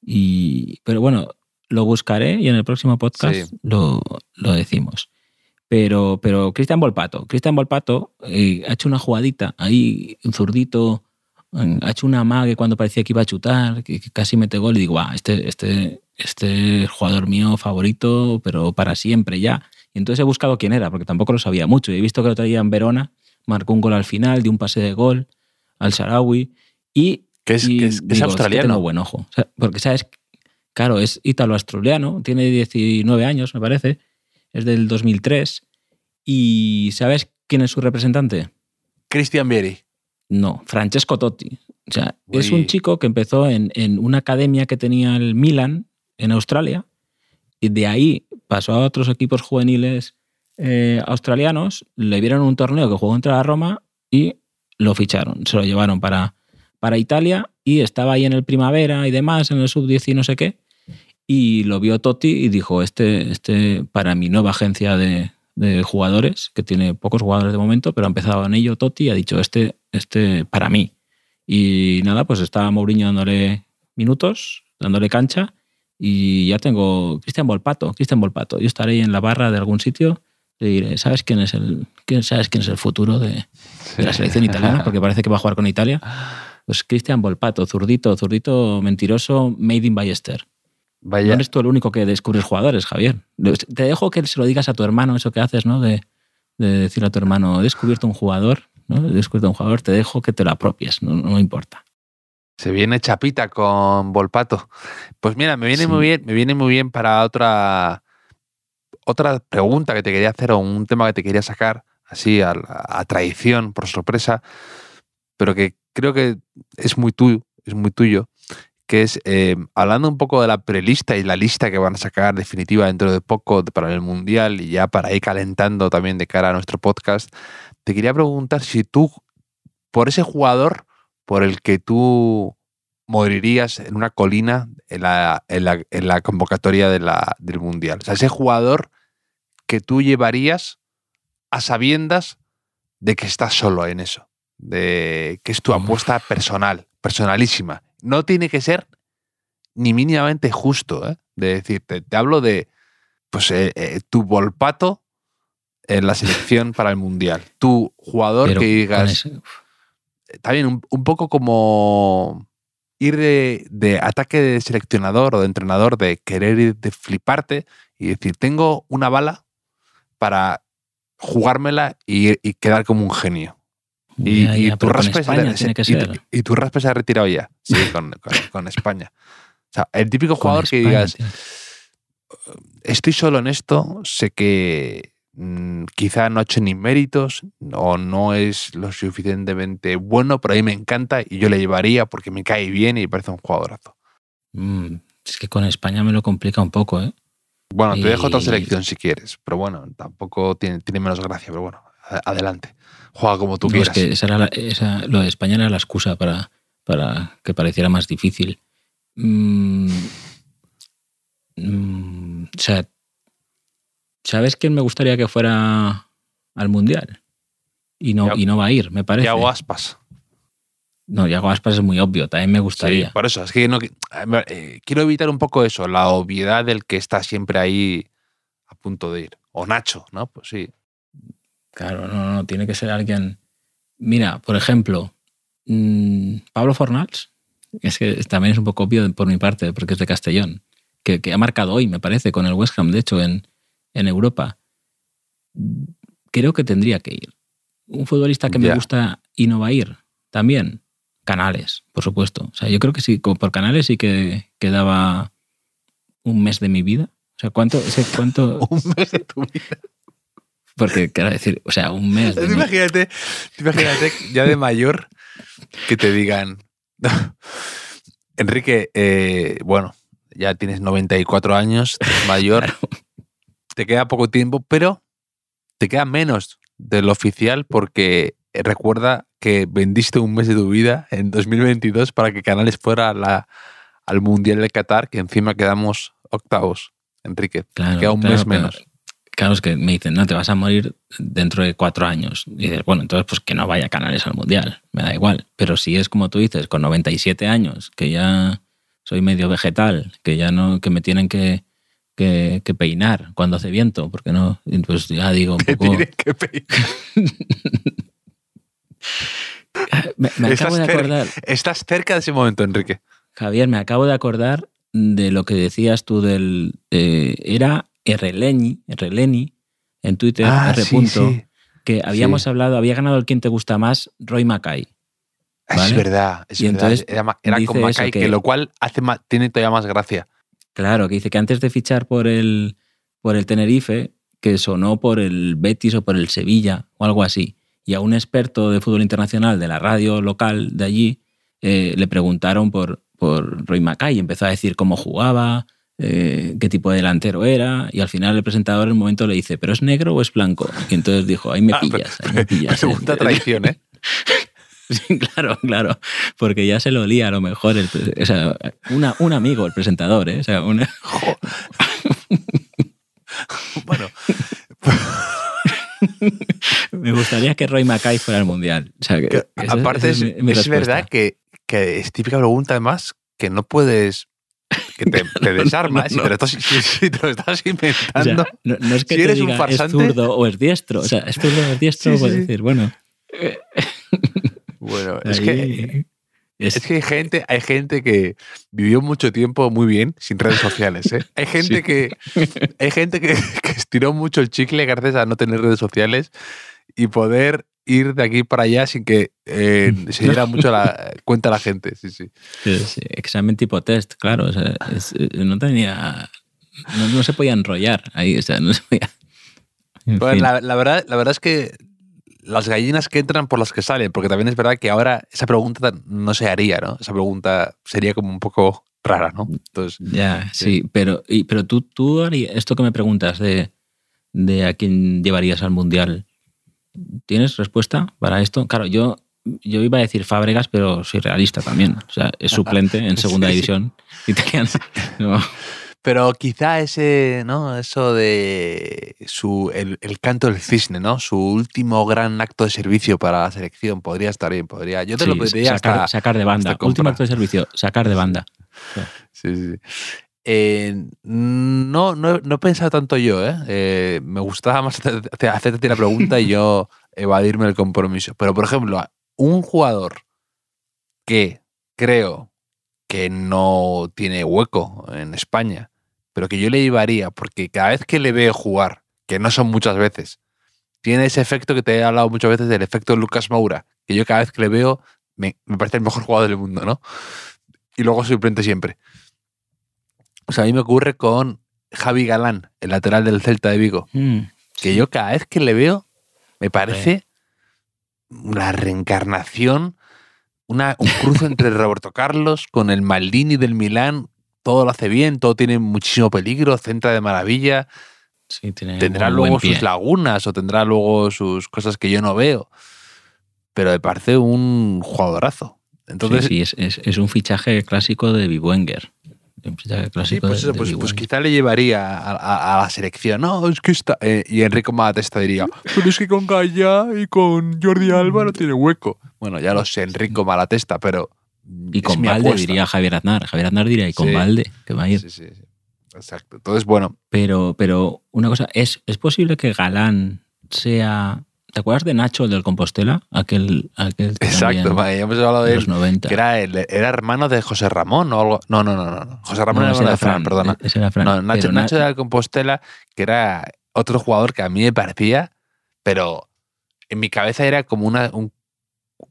[SPEAKER 3] Y, pero bueno, lo buscaré y en el próximo podcast
[SPEAKER 2] Sí.
[SPEAKER 3] lo, lo decimos. Pero, pero Cristian Volpato, Cristian Volpato eh, ha hecho una jugadita ahí, un zurdito, eh, ha hecho una mague cuando parecía que iba a chutar, que, que casi mete gol y digo, "Buah, este, este, este es jugador mío favorito, pero para siempre ya. Y entonces he buscado quién era, porque tampoco lo sabía mucho. Y he visto que lo traía en Verona, marcó un gol al final, de un pase de gol al Sarawi. Y
[SPEAKER 2] Que es,
[SPEAKER 3] y
[SPEAKER 2] que es, es australiano.
[SPEAKER 3] tengo buen ojo. O sea, porque, ¿sabes? Claro, es ítalo-australiano, tiene 19 años, me parece, es del 2003. ¿Y sabes quién es su representante?
[SPEAKER 2] Christian Vieri.
[SPEAKER 3] No, Francesco Totti. O sea, es un chico que empezó en, en una academia que tenía el Milan en Australia de ahí pasó a otros equipos juveniles eh, australianos, le vieron un torneo que jugó contra la Roma y lo ficharon, se lo llevaron para, para Italia y estaba ahí en el primavera y demás, en el sub-10 y no sé qué, y lo vio Totti y dijo, este, este para mi nueva agencia de, de jugadores, que tiene pocos jugadores de momento, pero ha empezado en ello Totti y ha dicho, este, este para mí. Y nada, pues estaba Mourinho dándole minutos, dándole cancha, y ya tengo Cristian Volpato, Cristian Volpato. Yo estaré en la barra de algún sitio y diré, ¿sabes quién es el, quién, ¿sabes quién es el futuro de, de la selección italiana? Porque parece que va a jugar con Italia. Pues Cristian Volpato, zurdito, zurdito mentiroso, made in Ballester. No
[SPEAKER 2] Vaya,
[SPEAKER 3] eres tú el único que descubres jugadores, Javier. Te dejo que se lo digas a tu hermano, eso que haces, ¿no? De, de decirle a tu hermano, he descubierto un jugador, ¿no? He descubierto un jugador, te dejo que te lo apropies, no, no importa.
[SPEAKER 2] Se viene chapita con Volpato. Pues mira, me viene
[SPEAKER 3] Sí.
[SPEAKER 2] muy bien, me viene muy bien para otra otra pregunta que te quería hacer o un tema que te quería sacar así a, a traición por sorpresa, pero que creo que es muy tuyo, es muy tuyo, que es eh, hablando un poco de la prelista y la lista que van a sacar definitiva dentro de poco para el mundial y ya para ir calentando también de cara a nuestro podcast. Te quería preguntar si tú por ese jugador por el que tú morirías en una colina en la, en la, en la convocatoria de la, del Mundial. O sea, ese jugador que tú llevarías a sabiendas de que estás solo en eso, de que es tu apuesta personal, personalísima. No tiene que ser ni mínimamente justo, ¿eh? de decirte, te hablo de pues eh, eh, tu volpato en la selección para el Mundial. Tu jugador
[SPEAKER 3] Pero
[SPEAKER 2] que digas, también un, un poco como ir de, de ataque de seleccionador o de entrenador, de querer ir de fliparte y decir, tengo una bala para jugármela y, y quedar como un genio. Y,
[SPEAKER 3] Ya,
[SPEAKER 2] y
[SPEAKER 3] ya,
[SPEAKER 2] tu se-
[SPEAKER 3] España
[SPEAKER 2] y- tu raspe se ha retirado ya. Sí, con, con- con España. O sea, el típico jugador que digas,
[SPEAKER 3] tío.
[SPEAKER 2] estoy solo en esto, sé que quizá no ha hecho ni méritos o no es lo suficientemente bueno, pero a mí me encanta y yo le llevaría porque me cae bien y me parece un jugadorazo.
[SPEAKER 3] Mm, es que con España me lo complica un poco, ¿eh?
[SPEAKER 2] Bueno, te dejo otra
[SPEAKER 3] Y-
[SPEAKER 2] selección si quieres, pero bueno, tampoco tiene, tiene menos gracia, pero bueno, adelante. Juega como tú
[SPEAKER 3] No, es
[SPEAKER 2] quieras.
[SPEAKER 3] que esa era la- esa- lo de España era la excusa para, para que pareciera más difícil. Mm, mm, o sea, ¿sabes quién me gustaría que fuera al Mundial? Y no,
[SPEAKER 2] Ya-
[SPEAKER 3] y no va a ir, me parece.
[SPEAKER 2] Yago Aspas.
[SPEAKER 3] No, Yago Aspas es muy obvio, también me
[SPEAKER 2] Sí,
[SPEAKER 3] gustaría.
[SPEAKER 2] por eso, es que no, eh, quiero evitar un poco eso, la obviedad del que está siempre ahí a punto de ir. O Nacho, ¿no? Pues sí.
[SPEAKER 3] Claro, no, no, tiene que ser alguien. Mira, por ejemplo, mm, Pablo Fornals, es que también es un poco obvio por mi parte, porque es de Castellón, que, que ha marcado hoy, me parece, con el West Ham, de hecho, en, en Europa. Creo que tendría que ir. Un futbolista que me gusta y no va a ir, también. Canales, por supuesto. O sea, yo creo que sí, como por Canales sí que, que daba un mes de mi vida. O sea, ¿cuánto? ese cuánto
[SPEAKER 2] Un mes de tu vida.
[SPEAKER 3] porque quiero decir, o sea, un mes de mi-
[SPEAKER 2] Imagínate, imagínate ya de mayor que te digan, Enrique, eh, bueno, ya tienes 94 años, mayor,
[SPEAKER 3] Claro.
[SPEAKER 2] Te queda poco tiempo, pero te queda menos del oficial porque recuerda que vendiste un mes de tu vida en 2022 para que Canales fuera a la- al Mundial de Qatar, que encima quedamos octavos. Enrique,
[SPEAKER 3] Claro,
[SPEAKER 2] queda un
[SPEAKER 3] claro,
[SPEAKER 2] mes
[SPEAKER 3] pero-
[SPEAKER 2] menos.
[SPEAKER 3] Claro, es que me dicen, no, te vas a morir dentro de cuatro años. Y dices, bueno, entonces pues que no vaya Canales al Mundial, me da igual. Pero si es como tú dices, con 97 años, que ya soy medio vegetal, que ya no, que me tienen que, que, que peinar cuando hace viento, porque no, pues ya digo un
[SPEAKER 2] Te
[SPEAKER 3] poco...
[SPEAKER 2] que pedir.
[SPEAKER 3] Me, acabo de acordar,
[SPEAKER 2] Estás cerca de ese momento, Enrique.
[SPEAKER 3] Javier, me acabo de acordar de lo que decías tú del... eh, era Rleni, Rleni, en Twitter, R. punto, que habíamos
[SPEAKER 2] Sí.
[SPEAKER 3] hablado, había ganado el quien te gusta más, Roy Mackay.
[SPEAKER 2] Es verdad, es
[SPEAKER 3] Y
[SPEAKER 2] verdad.
[SPEAKER 3] entonces
[SPEAKER 2] era con Mackay, que...
[SPEAKER 3] que-
[SPEAKER 2] lo cual hace tiene todavía más gracia.
[SPEAKER 3] Claro, que dice que antes de fichar por el, por el Tenerife, que sonó por el Betis o por el Sevilla o algo así, y a un experto de fútbol internacional de la radio local de allí eh, le preguntaron por, por Roy Mackay y empezó a decir cómo jugaba, eh, qué tipo de delantero era, y al final el presentador en un momento le dice, ¿pero es negro o es blanco? Y entonces dijo, ahí me
[SPEAKER 2] Ah,
[SPEAKER 3] pillas, ahí me pillas.
[SPEAKER 2] Segunda traición, ¿eh?
[SPEAKER 3] Sí, claro, claro, porque ya se lo olía a lo mejor, el o sea, una- un amigo, el presentador, ¿eh? O sea, una-
[SPEAKER 2] bueno,
[SPEAKER 3] me gustaría que Roy Mackay fuera al Mundial. O sea, que
[SPEAKER 2] que
[SPEAKER 3] esa-
[SPEAKER 2] aparte
[SPEAKER 3] esa
[SPEAKER 2] es,
[SPEAKER 3] mi- mi
[SPEAKER 2] es
[SPEAKER 3] respuesta.
[SPEAKER 2] verdad que, que es típica pregunta, además, que no puedes. que te, te
[SPEAKER 3] no,
[SPEAKER 2] desarmas
[SPEAKER 3] no.
[SPEAKER 2] y te lo estás, si- si te lo estás
[SPEAKER 3] O sea,
[SPEAKER 2] inventando.
[SPEAKER 3] no, es que
[SPEAKER 2] Si eres un farsante-
[SPEAKER 3] es zurdo o es diestro. O sea, es zurdo o es diestro,
[SPEAKER 2] Sí, sí,
[SPEAKER 3] puedes
[SPEAKER 2] sí.
[SPEAKER 3] decir, bueno.
[SPEAKER 2] Bueno, es que,
[SPEAKER 3] es-
[SPEAKER 2] es que hay gente, hay gente que vivió mucho tiempo muy bien sin redes sociales. ¿eh? Hay gente
[SPEAKER 3] Sí.
[SPEAKER 2] que hay gente que, que estiró mucho el chicle gracias a no tener redes sociales y poder ir de aquí para allá sin que eh, se diera mucho la cuenta la gente. Sí, sí.
[SPEAKER 3] es examen tipo test, claro. O sea, es- eh, no tenía. No, no se podía enrollar ahí, o sea, no se podía.
[SPEAKER 2] La verdad, la verdad es que las gallinas que entran por las que salen, porque también es verdad que ahora esa pregunta no se haría, ¿no? Esa pregunta sería como un poco rara, ¿no? Entonces,
[SPEAKER 3] Ya, sí, pero, y, pero tú, tú harías- esto que me preguntas de, de a quién llevarías al Mundial, ¿tienes respuesta para esto? Claro, yo, yo iba a decir Fábregas, pero soy realista también. O sea, es suplente en segunda
[SPEAKER 2] Sí, sí.
[SPEAKER 3] división italiana. No,
[SPEAKER 2] Pero quizá ese, ¿no? Eso de su, el, el canto del cisne, ¿no? Su último gran acto de servicio para la selección podría estar bien, podría. Yo te
[SPEAKER 3] sí,
[SPEAKER 2] lo pediría
[SPEAKER 3] sacar,
[SPEAKER 2] hasta.
[SPEAKER 3] sacar de banda. Último acto de servicio, sacar de banda.
[SPEAKER 2] Sí, sí. Eh, no, no, he- no he pensado tanto yo, ¿eh? Eh, me gustaba más hacer- hacer- hacerte la pregunta y yo evadirme el compromiso. Pero, por ejemplo, un jugador que creo que no tiene hueco en España, pero que yo le llevaría, porque cada vez que le veo jugar, que no son muchas veces, tiene ese efecto que te he hablado muchas veces del efecto Lucas Moura, que yo cada vez que le veo me, me parece el mejor jugador del mundo, ¿no? Y luego sorprende siempre. O sea, a mí me ocurre con Javi Galán, el lateral del Celta de Vigo,
[SPEAKER 3] Mm,
[SPEAKER 2] que yo cada vez que le veo me parece una reencarnación, una, un cruce entre Roberto Carlos con el Maldini del Milán. Todo lo hace bien, todo tiene muchísimo peligro, centra de maravilla.
[SPEAKER 3] sí, tiene
[SPEAKER 2] Tendrá luego sus lagunas o tendrá luego sus cosas que yo no veo. Pero me parece un jugadorazo. Entonces,
[SPEAKER 3] sí, sí, es, es- es un fichaje clásico de Biwenger. Un fichaje
[SPEAKER 2] Sí,
[SPEAKER 3] clásico
[SPEAKER 2] pues,
[SPEAKER 3] de,
[SPEAKER 2] eso,
[SPEAKER 3] de
[SPEAKER 2] pues, pues quizá le llevaría a, a- a la selección. No, es que está. eh, y Enrico Malatesta diría: Pero es que con Gaya y con Jordi Alba no tiene hueco. Bueno, ya lo sé, Enrico Malatesta, pero.
[SPEAKER 3] Y con
[SPEAKER 2] apuesta.
[SPEAKER 3] diría Javier Aznar. Javier Aznar diría, y con
[SPEAKER 2] Sí.
[SPEAKER 3] Que va a ir.
[SPEAKER 2] Sí, sí, sí. Exacto. Entonces, bueno,
[SPEAKER 3] Pero, pero una cosa, ¿es, ¿es posible que Galán sea... ¿Te acuerdas de Nacho, el del Compostela? Aquel, aquel que
[SPEAKER 2] exacto. vale, hemos hablado
[SPEAKER 3] de los
[SPEAKER 2] él.
[SPEAKER 3] 90.
[SPEAKER 2] Que era, el- era hermano de José Ramón o algo. No, no, no, no. José Ramón
[SPEAKER 3] No,
[SPEAKER 2] era de Fran,
[SPEAKER 3] Fran,
[SPEAKER 2] perdona.
[SPEAKER 3] ese era Fran.
[SPEAKER 2] No, Nacho,
[SPEAKER 3] Pero
[SPEAKER 2] Nacho
[SPEAKER 3] Na-
[SPEAKER 2] era de Compostela, que era otro jugador que a mí me parecía, pero en mi cabeza era como una, un,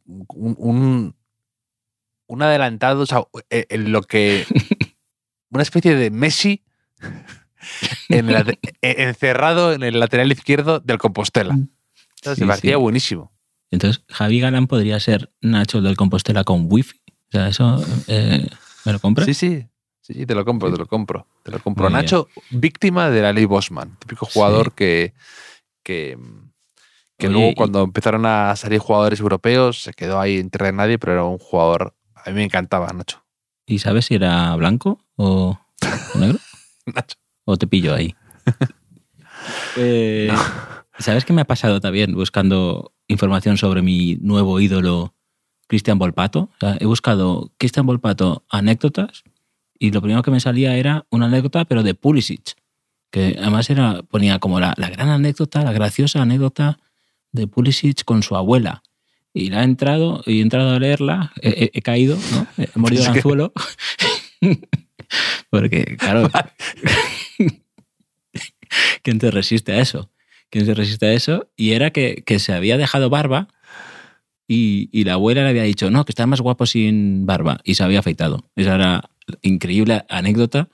[SPEAKER 2] un, un- un adelantado, o sea, eh, en lo que. Una especie de Messi en el eh, encerrado en el lateral izquierdo del Compostela. Entonces,
[SPEAKER 3] Sí,
[SPEAKER 2] me parecía
[SPEAKER 3] sí.
[SPEAKER 2] buenísimo.
[SPEAKER 3] Entonces, Javi Galán podría ser Nacho, el del Compostela, con wifi. O sea, eso... eh, ¿Me lo compras?
[SPEAKER 2] Sí, sí. Sí, sí, te lo compro, te lo compro. Te lo compro.
[SPEAKER 3] Muy bien.
[SPEAKER 2] Nacho, víctima de la ley Bosman. Típico jugador que, que, que
[SPEAKER 3] Oye,
[SPEAKER 2] luego
[SPEAKER 3] y-
[SPEAKER 2] cuando empezaron a salir jugadores europeos se quedó ahí en tierra de nadie, pero era un jugador. A mí me encantaba, Nacho.
[SPEAKER 3] ¿Y sabes si era blanco o negro?
[SPEAKER 2] Nacho.
[SPEAKER 3] ¿O te pillo ahí? Eh, ¿Sabes qué me ha pasado también buscando información sobre mi nuevo ídolo, Cristian Volpato? O sea, he buscado Cristian Volpato anécdotas y lo primero que me salía era una anécdota, pero de Pulisic. Que además era, ponía como la, la gran anécdota, la graciosa anécdota de Pulisic con su abuela. Y la he entrado, y he entrado a leerla, he, caído, ¿no? He mordido
[SPEAKER 2] Es
[SPEAKER 3] el
[SPEAKER 2] que-
[SPEAKER 3] anzuelo. Porque, claro, ¿quién te resiste a eso? ¿Quién se resiste a eso? Y era que, que se había dejado barba y, y la abuela le había dicho, no, que está más guapo sin barba. Y se había afeitado. Esa era la increíble anécdota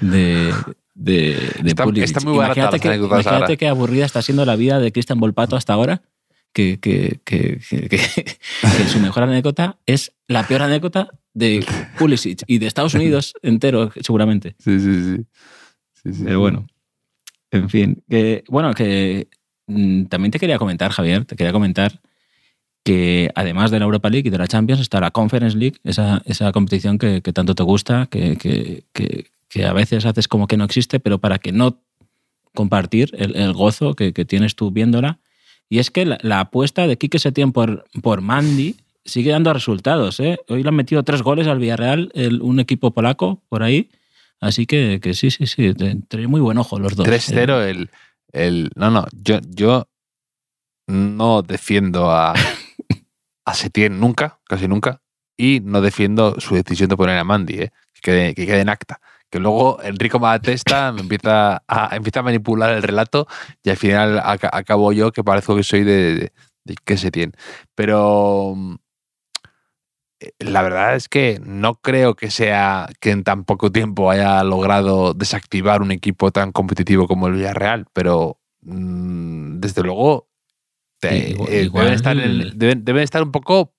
[SPEAKER 3] de, de, de
[SPEAKER 2] Está- muy barata
[SPEAKER 3] imagínate que, imagínate qué aburrida está siendo la vida de Cristian Volpato hasta ahora. Que, que, que, que- su mejor anécdota es la peor anécdota de Pulisic y de Estados Unidos entero, seguramente.
[SPEAKER 2] Sí, sí, sí. Sí, sí,
[SPEAKER 3] Pero bueno, en fin. Que, bueno, que mm, también te quería comentar, Javier, te quería comentar que además de la Europa League y de la Champions está la Conference League, esa, esa competición que, que tanto te gusta, que, que- que- a veces haces como que no existe, pero para que no compartir el, el gozo que tienes tú viéndola. Y es que la, apuesta de Quique Setién por, por Mandy sigue dando resultados. ¿eh? Hoy le han metido tres goles al Villarreal, un equipo polaco por ahí. Así que, que sí, sí, sí, trae muy buen ojo los dos.
[SPEAKER 2] 3-0 el, el. No, no, yo, yo no defiendo a, a Setién nunca, casi nunca, y no defiendo su decisión de poner a Mandy, ¿eh? que, que quede en acta. Que luego Enrico Malatesta me empieza a, empieza a manipular el relato y al final aca- acabo yo que parezco que soy de, de, de que Setién. Pero mm, la verdad es que no creo que sea que en tan poco tiempo haya logrado desactivar un equipo tan competitivo como el Villarreal, pero mm, desde luego te-
[SPEAKER 3] Igual-
[SPEAKER 2] eh,
[SPEAKER 3] igual-
[SPEAKER 2] deben, estar en- deben- deben estar un poco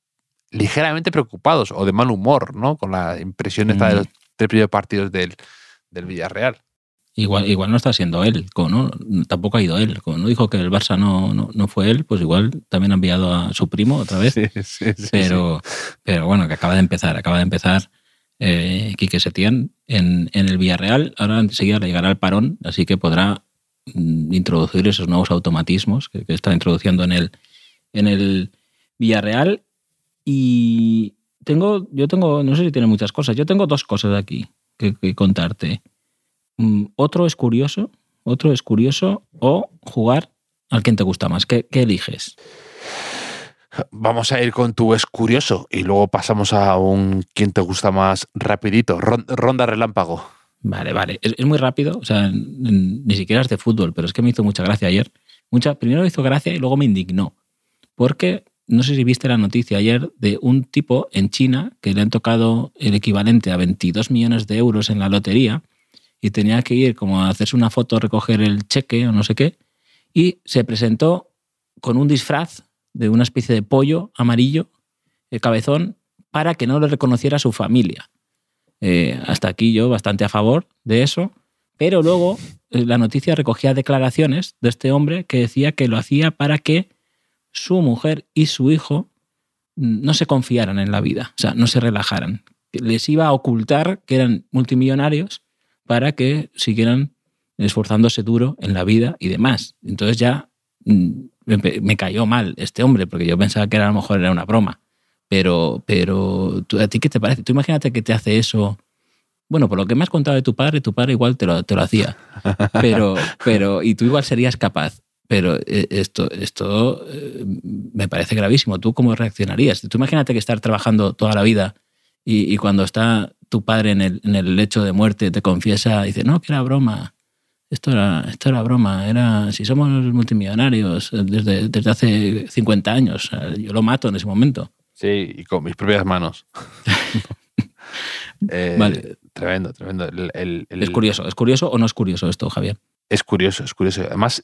[SPEAKER 2] ligeramente preocupados o de mal humor, ¿no? Con la impresión esta de
[SPEAKER 3] Mm.
[SPEAKER 2] los tres primeros partidos del, del Villarreal.
[SPEAKER 3] Igual, igual no está siendo él, no, tampoco ha ido él. Como no dijo que el Barça no, no, no fue él, pues igual también ha enviado a su primo otra vez.
[SPEAKER 2] Sí, sí, sí,
[SPEAKER 3] pero, pero bueno, que acaba de empezar, acaba de empezar eh, Quique Setién en, en el Villarreal. Ahora enseguida le llegará el parón, así que podrá mm, introducir esos nuevos automatismos que, que está introduciendo en el, en el Villarreal. Y tengo, yo tengo, no sé si tiene muchas cosas, yo tengo dos cosas aquí que, que contarte. Mm, Otro es curioso, otro es curioso, o jugar al quien te gusta más. ¿Qué, qué eliges?
[SPEAKER 2] Vamos a ir con tu es curioso y luego pasamos a un quién te gusta más rapidito. Ron- ronda relámpago.
[SPEAKER 3] Vale, vale. Es, es muy rápido, o sea, ni siquiera es de fútbol, pero es que me hizo mucha gracia ayer. mucha, primero me hizo gracia y luego me indignó. Porque no sé si viste la noticia ayer de un tipo en China que le han tocado el equivalente a 22 millones de euros en la lotería y tenía que ir como a hacerse una foto, recoger el cheque o no sé qué, y se presentó con un disfraz de una especie de pollo amarillo, el cabezón, para que no le reconociera su familia. Eh, hasta aquí yo bastante a favor de eso, pero luego eh, la noticia recogía declaraciones de este hombre que decía que lo hacía para que su mujer y su hijo no se confiaran en la vida, o sea, no se relajaran. Les iba a ocultar que eran multimillonarios para que siguieran esforzándose duro en la vida y demás. Entonces ya mm, me, cayó mal este hombre, porque yo pensaba que era, a lo mejor era una broma. Pero, pero ¿a ti qué te parece? Tú imagínate que te hace eso. Bueno, por lo que me has contado de tu padre, tu padre igual te lo, te lo hacía. Pero, pero, y tú igual serías capaz. Pero eh, esto, esto eh, me parece gravísimo. ¿Tú cómo reaccionarías? Tú imagínate que estar trabajando toda la vida y, y cuando está tu padre en el, en el, lecho de muerte te confiesa y dice, no, que era broma. Esto era, esto era broma. Era, si somos multimillonarios desde, desde hace 50 años, yo lo mato en ese momento.
[SPEAKER 2] Sí, y con mis propias manos.
[SPEAKER 3] eh, vale.
[SPEAKER 2] Tremendo, tremendo. El, el, el,
[SPEAKER 3] es curioso, ¿es curioso o no es curioso esto, Javier?
[SPEAKER 2] Es curioso, es curioso. Además,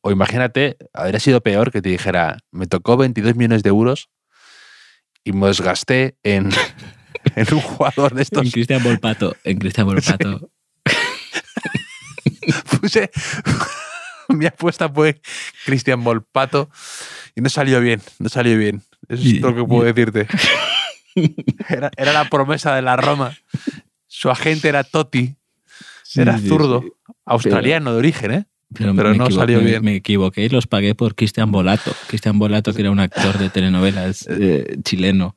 [SPEAKER 2] o imagínate, habría sido peor que te dijera, me tocó 22 millones de euros y me los gasté en, en un jugador de estos.
[SPEAKER 3] En Cristian Volpato, en Cristian Volpato.
[SPEAKER 2] Puse, mi apuesta fue Cristian Volpato y no salió bien, no salió bien. Eso es todo lo que puedo decirte. Era, era, la promesa de la Roma. Su agente era Totti. Era zurdo. Sí, sí. Australiano de origen, ¿eh?
[SPEAKER 3] Pero,
[SPEAKER 2] Pero no
[SPEAKER 3] equivoqué,
[SPEAKER 2] salió bien.
[SPEAKER 3] Me equivoqué y los pagué por Cristian Volato. Cristian Volato, que era un actor de telenovelas eh, chileno.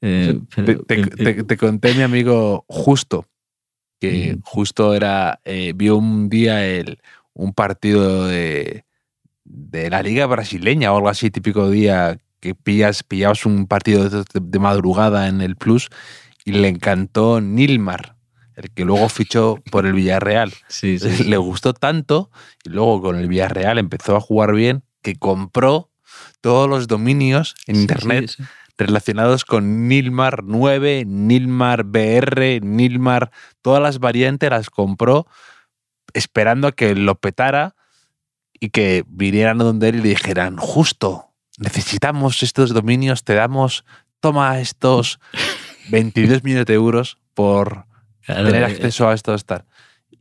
[SPEAKER 3] Eh,
[SPEAKER 2] pero, te, te, te, conté mi amigo Justo, que mm. justo era eh, vio un día el, un partido de, de, la liga brasileña o algo así, típico día que pillas, pillabas un partido de, de, madrugada en el Plus y le encantó Nilmar, el que luego fichó por el Villarreal.
[SPEAKER 3] Sí, sí.
[SPEAKER 2] Le gustó tanto y luego con el Villarreal empezó a jugar bien que compró todos los dominios en sí, internet relacionados con Nilmar 9, Nilmar BR, Nilmar, todas las variantes las compró esperando a que lo petara y que vinieran a donde él y le dijeran, justo, necesitamos estos dominios, te damos, toma estos 22 millones de euros por claro, tener acceso a estos tal.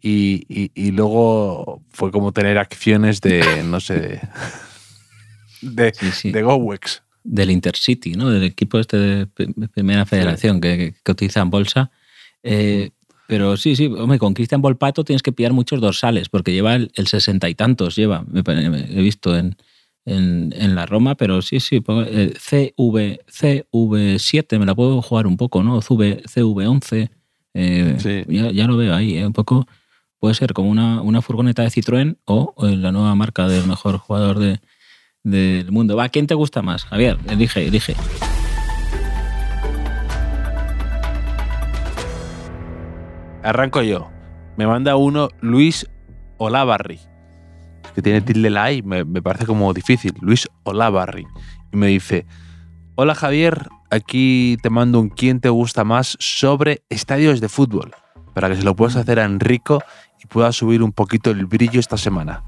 [SPEAKER 2] Y, y, y, luego fue como tener acciones de, no sé, de, de,
[SPEAKER 3] sí, sí.
[SPEAKER 2] de GoWex
[SPEAKER 3] del Intercity, ¿no? del equipo este de primera federación sí. que, que, que, utiliza en bolsa. Eh, pero sí, sí, hombre, con Cristian Volpato tienes que pillar muchos dorsales, porque lleva el, el sesenta y tantos, lleva, me, me, he visto en, en, en, la Roma, pero sí, sí, eh, CV, CV7 me la puedo jugar un poco, ¿no? CV, CV11, eh, sí. ya, ya, lo veo ahí, ¿eh? un poco puede ser como una, una furgoneta de Citroën o, o la nueva marca del mejor jugador de, del mundo. Va, ¿quién te gusta más? Javier, elige, elige.
[SPEAKER 2] Arranco yo. Me manda uno Luis Olavarri, que tiene tilde la I, me, me parece como difícil. Luis Olavarri. Y me dice, hola Javier, aquí te mando un quién te gusta más sobre estadios de fútbol, para que se lo puedas hacer a Enrico y pueda subir un poquito el brillo esta semana.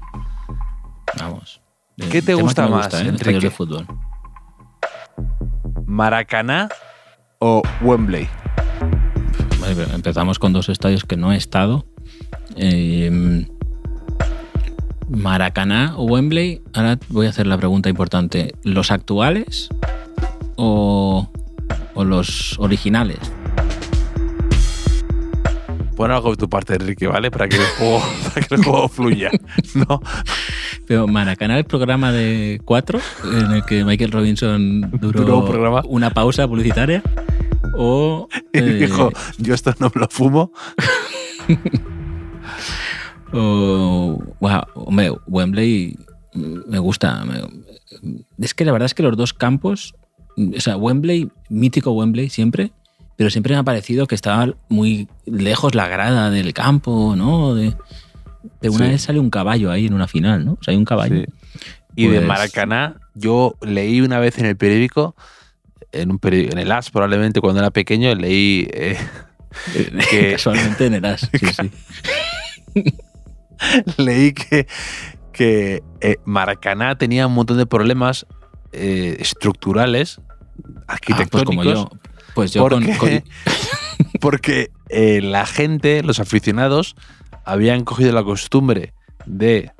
[SPEAKER 3] Vamos.
[SPEAKER 2] ¿Qué te gusta más,
[SPEAKER 3] gusta, ¿eh?
[SPEAKER 2] Enrique?
[SPEAKER 3] de fútbol.
[SPEAKER 2] ¿Maracaná o Wembley?
[SPEAKER 3] Empezamos con dos estadios que no he estado. Eh, Maracaná o Wembley. Ahora voy a hacer la pregunta importante. ¿Los actuales o, o los originales?
[SPEAKER 2] Pon algo de tu parte, Enrique, ¿vale? Para que el juego, para que el juego fluya. ¿no?
[SPEAKER 3] Pero Maracaná, el programa de cuatro, en el que Michael Robinson duró,
[SPEAKER 2] ¿Duró
[SPEAKER 3] una pausa publicitaria. O.
[SPEAKER 2] Eh, dijo, yo esto no me lo fumo.
[SPEAKER 3] o. Wow, hombre, Wembley me gusta. Es que la verdad es que los dos campos. O sea, Wembley, mítico Wembley siempre pero siempre me ha parecido que estaba muy lejos la grada del campo, ¿no? De, de una sí. vez sale un caballo ahí en una final, ¿no? O sea, hay un caballo. Sí.
[SPEAKER 2] Y de
[SPEAKER 3] Pues-
[SPEAKER 2] Maracaná, yo leí una vez en el periódico, en, un periódico, en el AS probablemente cuando era pequeño, leí eh, Que-
[SPEAKER 3] Casualmente en el As, sí, sí.
[SPEAKER 2] leí que, que eh, Maracaná tenía un montón de problemas eh, estructurales,
[SPEAKER 3] Ah, pues como yo. Pues yo
[SPEAKER 2] porque,
[SPEAKER 3] con-
[SPEAKER 2] porque eh, la gente, los aficionados, habían cogido la costumbre de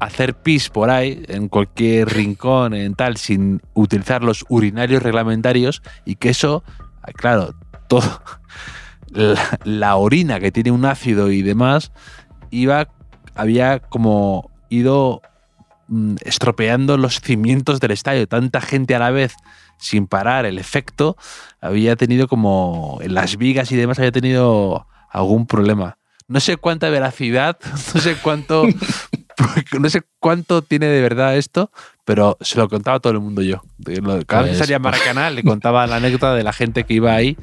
[SPEAKER 2] hacer pis por ahí, en cualquier rincón, en tal, sin utilizar los urinarios reglamentarios, y que eso, claro, todo. La, la orina que tiene un ácido y demás, iba. había como ido estropeando los cimientos del estadio. Tanta gente a la vez, sin parar el efecto, había tenido como en las vigas y demás, había tenido algún problema. No sé cuánta veracidad, no sé cuánto, no sé cuánto tiene de verdad esto, pero se lo contaba a todo el mundo yo. Cada vez que
[SPEAKER 3] Pues-
[SPEAKER 2] salía a Maracaná le contaba la anécdota de la gente que iba ahí.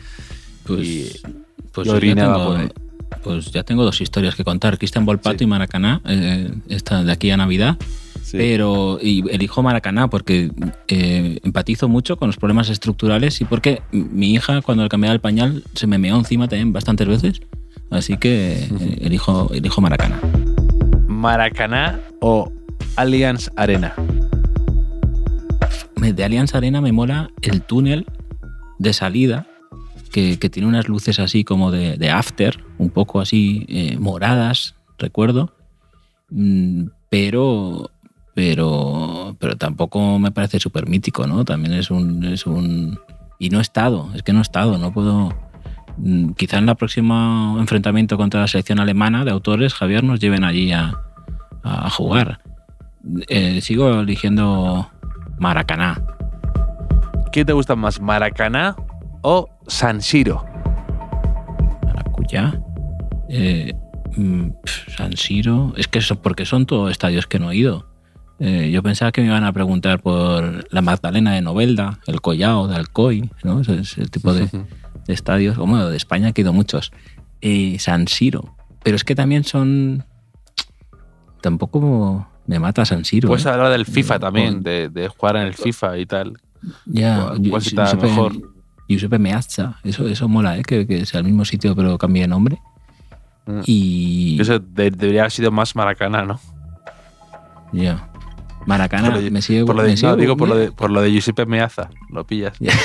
[SPEAKER 3] pues,
[SPEAKER 2] y-
[SPEAKER 3] pues
[SPEAKER 2] y
[SPEAKER 3] ya
[SPEAKER 2] orinaba
[SPEAKER 3] tengo-
[SPEAKER 2] por ahí.
[SPEAKER 3] Pues ya tengo dos historias que contar. Cristian Volpato
[SPEAKER 2] Sí.
[SPEAKER 3] y Maracaná, eh, esta de aquí a Navidad. Pero y elijo Maracaná porque eh, empatizo mucho con los problemas estructurales y porque mi hija cuando le cambiaba el pañal se me meó encima también bastantes veces. Así que eh, elijo, elijo Maracaná.
[SPEAKER 2] Maracaná o Allianz Arena.
[SPEAKER 3] De Allianz Arena me mola el túnel de salida que, que tiene unas luces así como de, de after, un poco así eh, moradas, recuerdo. Mm, pero, pero, pero tampoco me parece súper mítico, ¿no? También es un, es un... Y no he estado, es que no he estado, no puedo... mm, Quizá en el próximo enfrentamiento contra la selección alemana de autores, Javier, nos lleven allí a, a jugar. Eh, sigo eligiendo Maracaná.
[SPEAKER 2] ¿Qué te gusta más, Maracaná o San Siro?
[SPEAKER 3] Maracuyá. Eh, mm, San Siro. Es que eso, porque son todos estadios que no he ido. Eh, yo pensaba que me iban a preguntar por la Magdalena de Novelda, el Collao de Alcoy, ¿no? Ese, ese tipo de, de estadios. Bueno, de España que he ido muchos. Eh, San Siro. Pero es que también son. Tampoco me mata San Siro.
[SPEAKER 2] Puedes
[SPEAKER 3] ¿eh?
[SPEAKER 2] hablar del FIFA también, de, de jugar en el FIFA y tal.
[SPEAKER 3] Ya,
[SPEAKER 2] ¿Cuál- cuál está
[SPEAKER 3] Giuseppe-
[SPEAKER 2] mejor?
[SPEAKER 3] Giuseppe Meazza. Eso, eso mola, ¿eh? Que, que sea el mismo sitio pero cambie de nombre.
[SPEAKER 2] Mm.
[SPEAKER 3] Y.
[SPEAKER 2] Eso de- debería haber sido más Maracaná, ¿no?
[SPEAKER 3] Ya. Maracana,
[SPEAKER 2] Por lo de-
[SPEAKER 3] me sigue.
[SPEAKER 2] Por lo de,
[SPEAKER 3] me sigue-
[SPEAKER 2] no, digo por lo de, por lo de Giuseppe Meazza. Lo pillas.
[SPEAKER 3] Ya.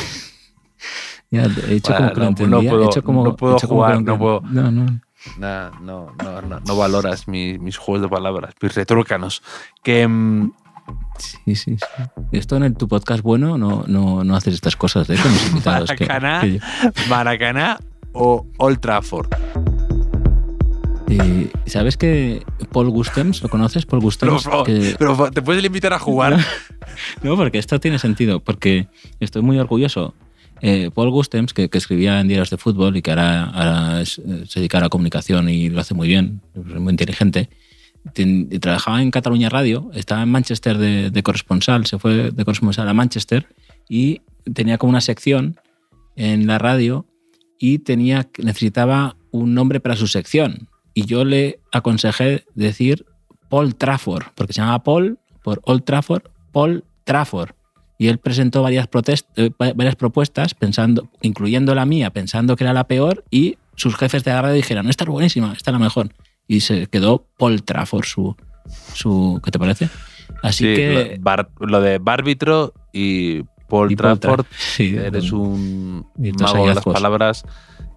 [SPEAKER 3] Ya, he hecho como que lo
[SPEAKER 2] no,
[SPEAKER 3] entendía.
[SPEAKER 2] no puedo-
[SPEAKER 3] he hecho como,
[SPEAKER 2] no puedo
[SPEAKER 3] he hecho como que
[SPEAKER 2] jugar,
[SPEAKER 3] lo
[SPEAKER 2] no puedo.
[SPEAKER 3] No, no.
[SPEAKER 2] Nah, no, no, no, no valoras mi- mis juegos de palabras, mis retrucanos. Que mm,
[SPEAKER 3] Sí, sí, sí. Esto en el- tu podcast bueno no, no, no haces estas cosas, ¿eh? Con los invitados. que-
[SPEAKER 2] Maracaná.
[SPEAKER 3] que yo-
[SPEAKER 2] Maracaná o Old Trafford.
[SPEAKER 3] Eh, ¿Sabes que Paul Gustems, ¿lo conoces? Paul
[SPEAKER 2] Pero,
[SPEAKER 3] Gustems.
[SPEAKER 2] favor,
[SPEAKER 3] que-
[SPEAKER 2] pero te puedes invitar a jugar.
[SPEAKER 3] No, porque esto tiene sentido, porque estoy muy orgulloso. Eh, Paul Gustems, que, que escribía en diarios de fútbol y que ahora, ahora es- eh, se dedica a la comunicación y lo hace muy bien, es muy inteligente, ten- trabajaba en Cataluña Radio, estaba en Manchester de, de corresponsal, se fue de corresponsal a Manchester y tenía como una sección en la radio y tenía, necesitaba un nombre para su sección. Y yo le aconsejé decir Paul Trafford, porque se llamaba Paul por Old Trafford, Paul Trafford. Y él presentó varias, eh, va- varias propuestas, pensando, incluyendo la mía, pensando que era la peor, y sus jefes de la radio dijeron, esta es buenísima, esta es la mejor. Y se quedó Paul Trafford, su, su ¿qué te parece? Así
[SPEAKER 2] Sí,
[SPEAKER 3] que...
[SPEAKER 2] lo, bar- lo de Bárbitro y Paul
[SPEAKER 3] y Paul
[SPEAKER 2] Trafford.
[SPEAKER 3] Tra- sí,
[SPEAKER 2] Eres
[SPEAKER 3] un-
[SPEAKER 2] mago de las palabras.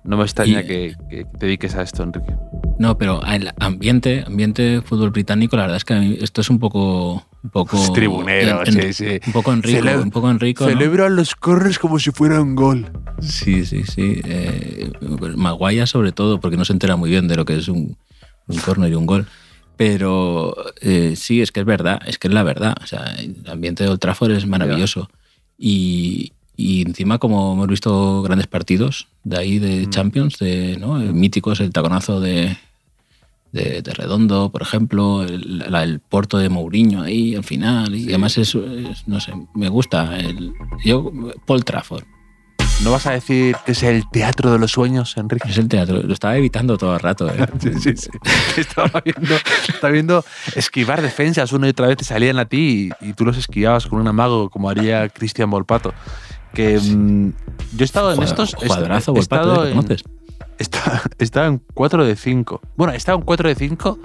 [SPEAKER 2] No me extraña
[SPEAKER 3] Y-
[SPEAKER 2] que, que te dediques a esto, Enrique.
[SPEAKER 3] No, pero el ambiente, ambiente fútbol británico, la verdad es que a mí esto es un poco... Un poco
[SPEAKER 2] Es tribunero,
[SPEAKER 3] en- en-
[SPEAKER 2] sí, sí.
[SPEAKER 3] Un poco Enrico,
[SPEAKER 2] Celebra-
[SPEAKER 3] un poco Enrico, ¿no?
[SPEAKER 2] Celebran los corners como si fuera un gol.
[SPEAKER 3] Sí, sí, sí. Eh, Maguaya sobre todo, porque no se entera muy bien de lo que es un, un y un gol. Pero eh, sí, es que es verdad, es que es la verdad. O sea, el ambiente de Old Trafford es maravilloso. Y, y encima, como hemos visto grandes partidos de ahí de
[SPEAKER 2] Mm.
[SPEAKER 3] Champions, de ¿no? Míticos, el taconazo de, de, de Redondo, por ejemplo, el, la- el Porto de Mourinho ahí al final. Y
[SPEAKER 2] Sí.
[SPEAKER 3] además es, es- no sé, me gusta. El, yo, Paul Trafford.
[SPEAKER 2] ¿No vas a decir que es el teatro de los sueños, Enrique?
[SPEAKER 3] Es el teatro. Lo estaba evitando todo el rato. ¿eh?
[SPEAKER 2] Sí, sí, sí. Estaba viendo, estaba viendo esquivar defensas una y otra vez te salían a ti y, y tú los esquivabas con un amago como haría Cristian Volpato. Que mm, yo he estado en estos. he-
[SPEAKER 3] Jugadorazo,
[SPEAKER 2] he estado en-. Está, estaba en 4 de 5. Bueno, he estado en 4 de 5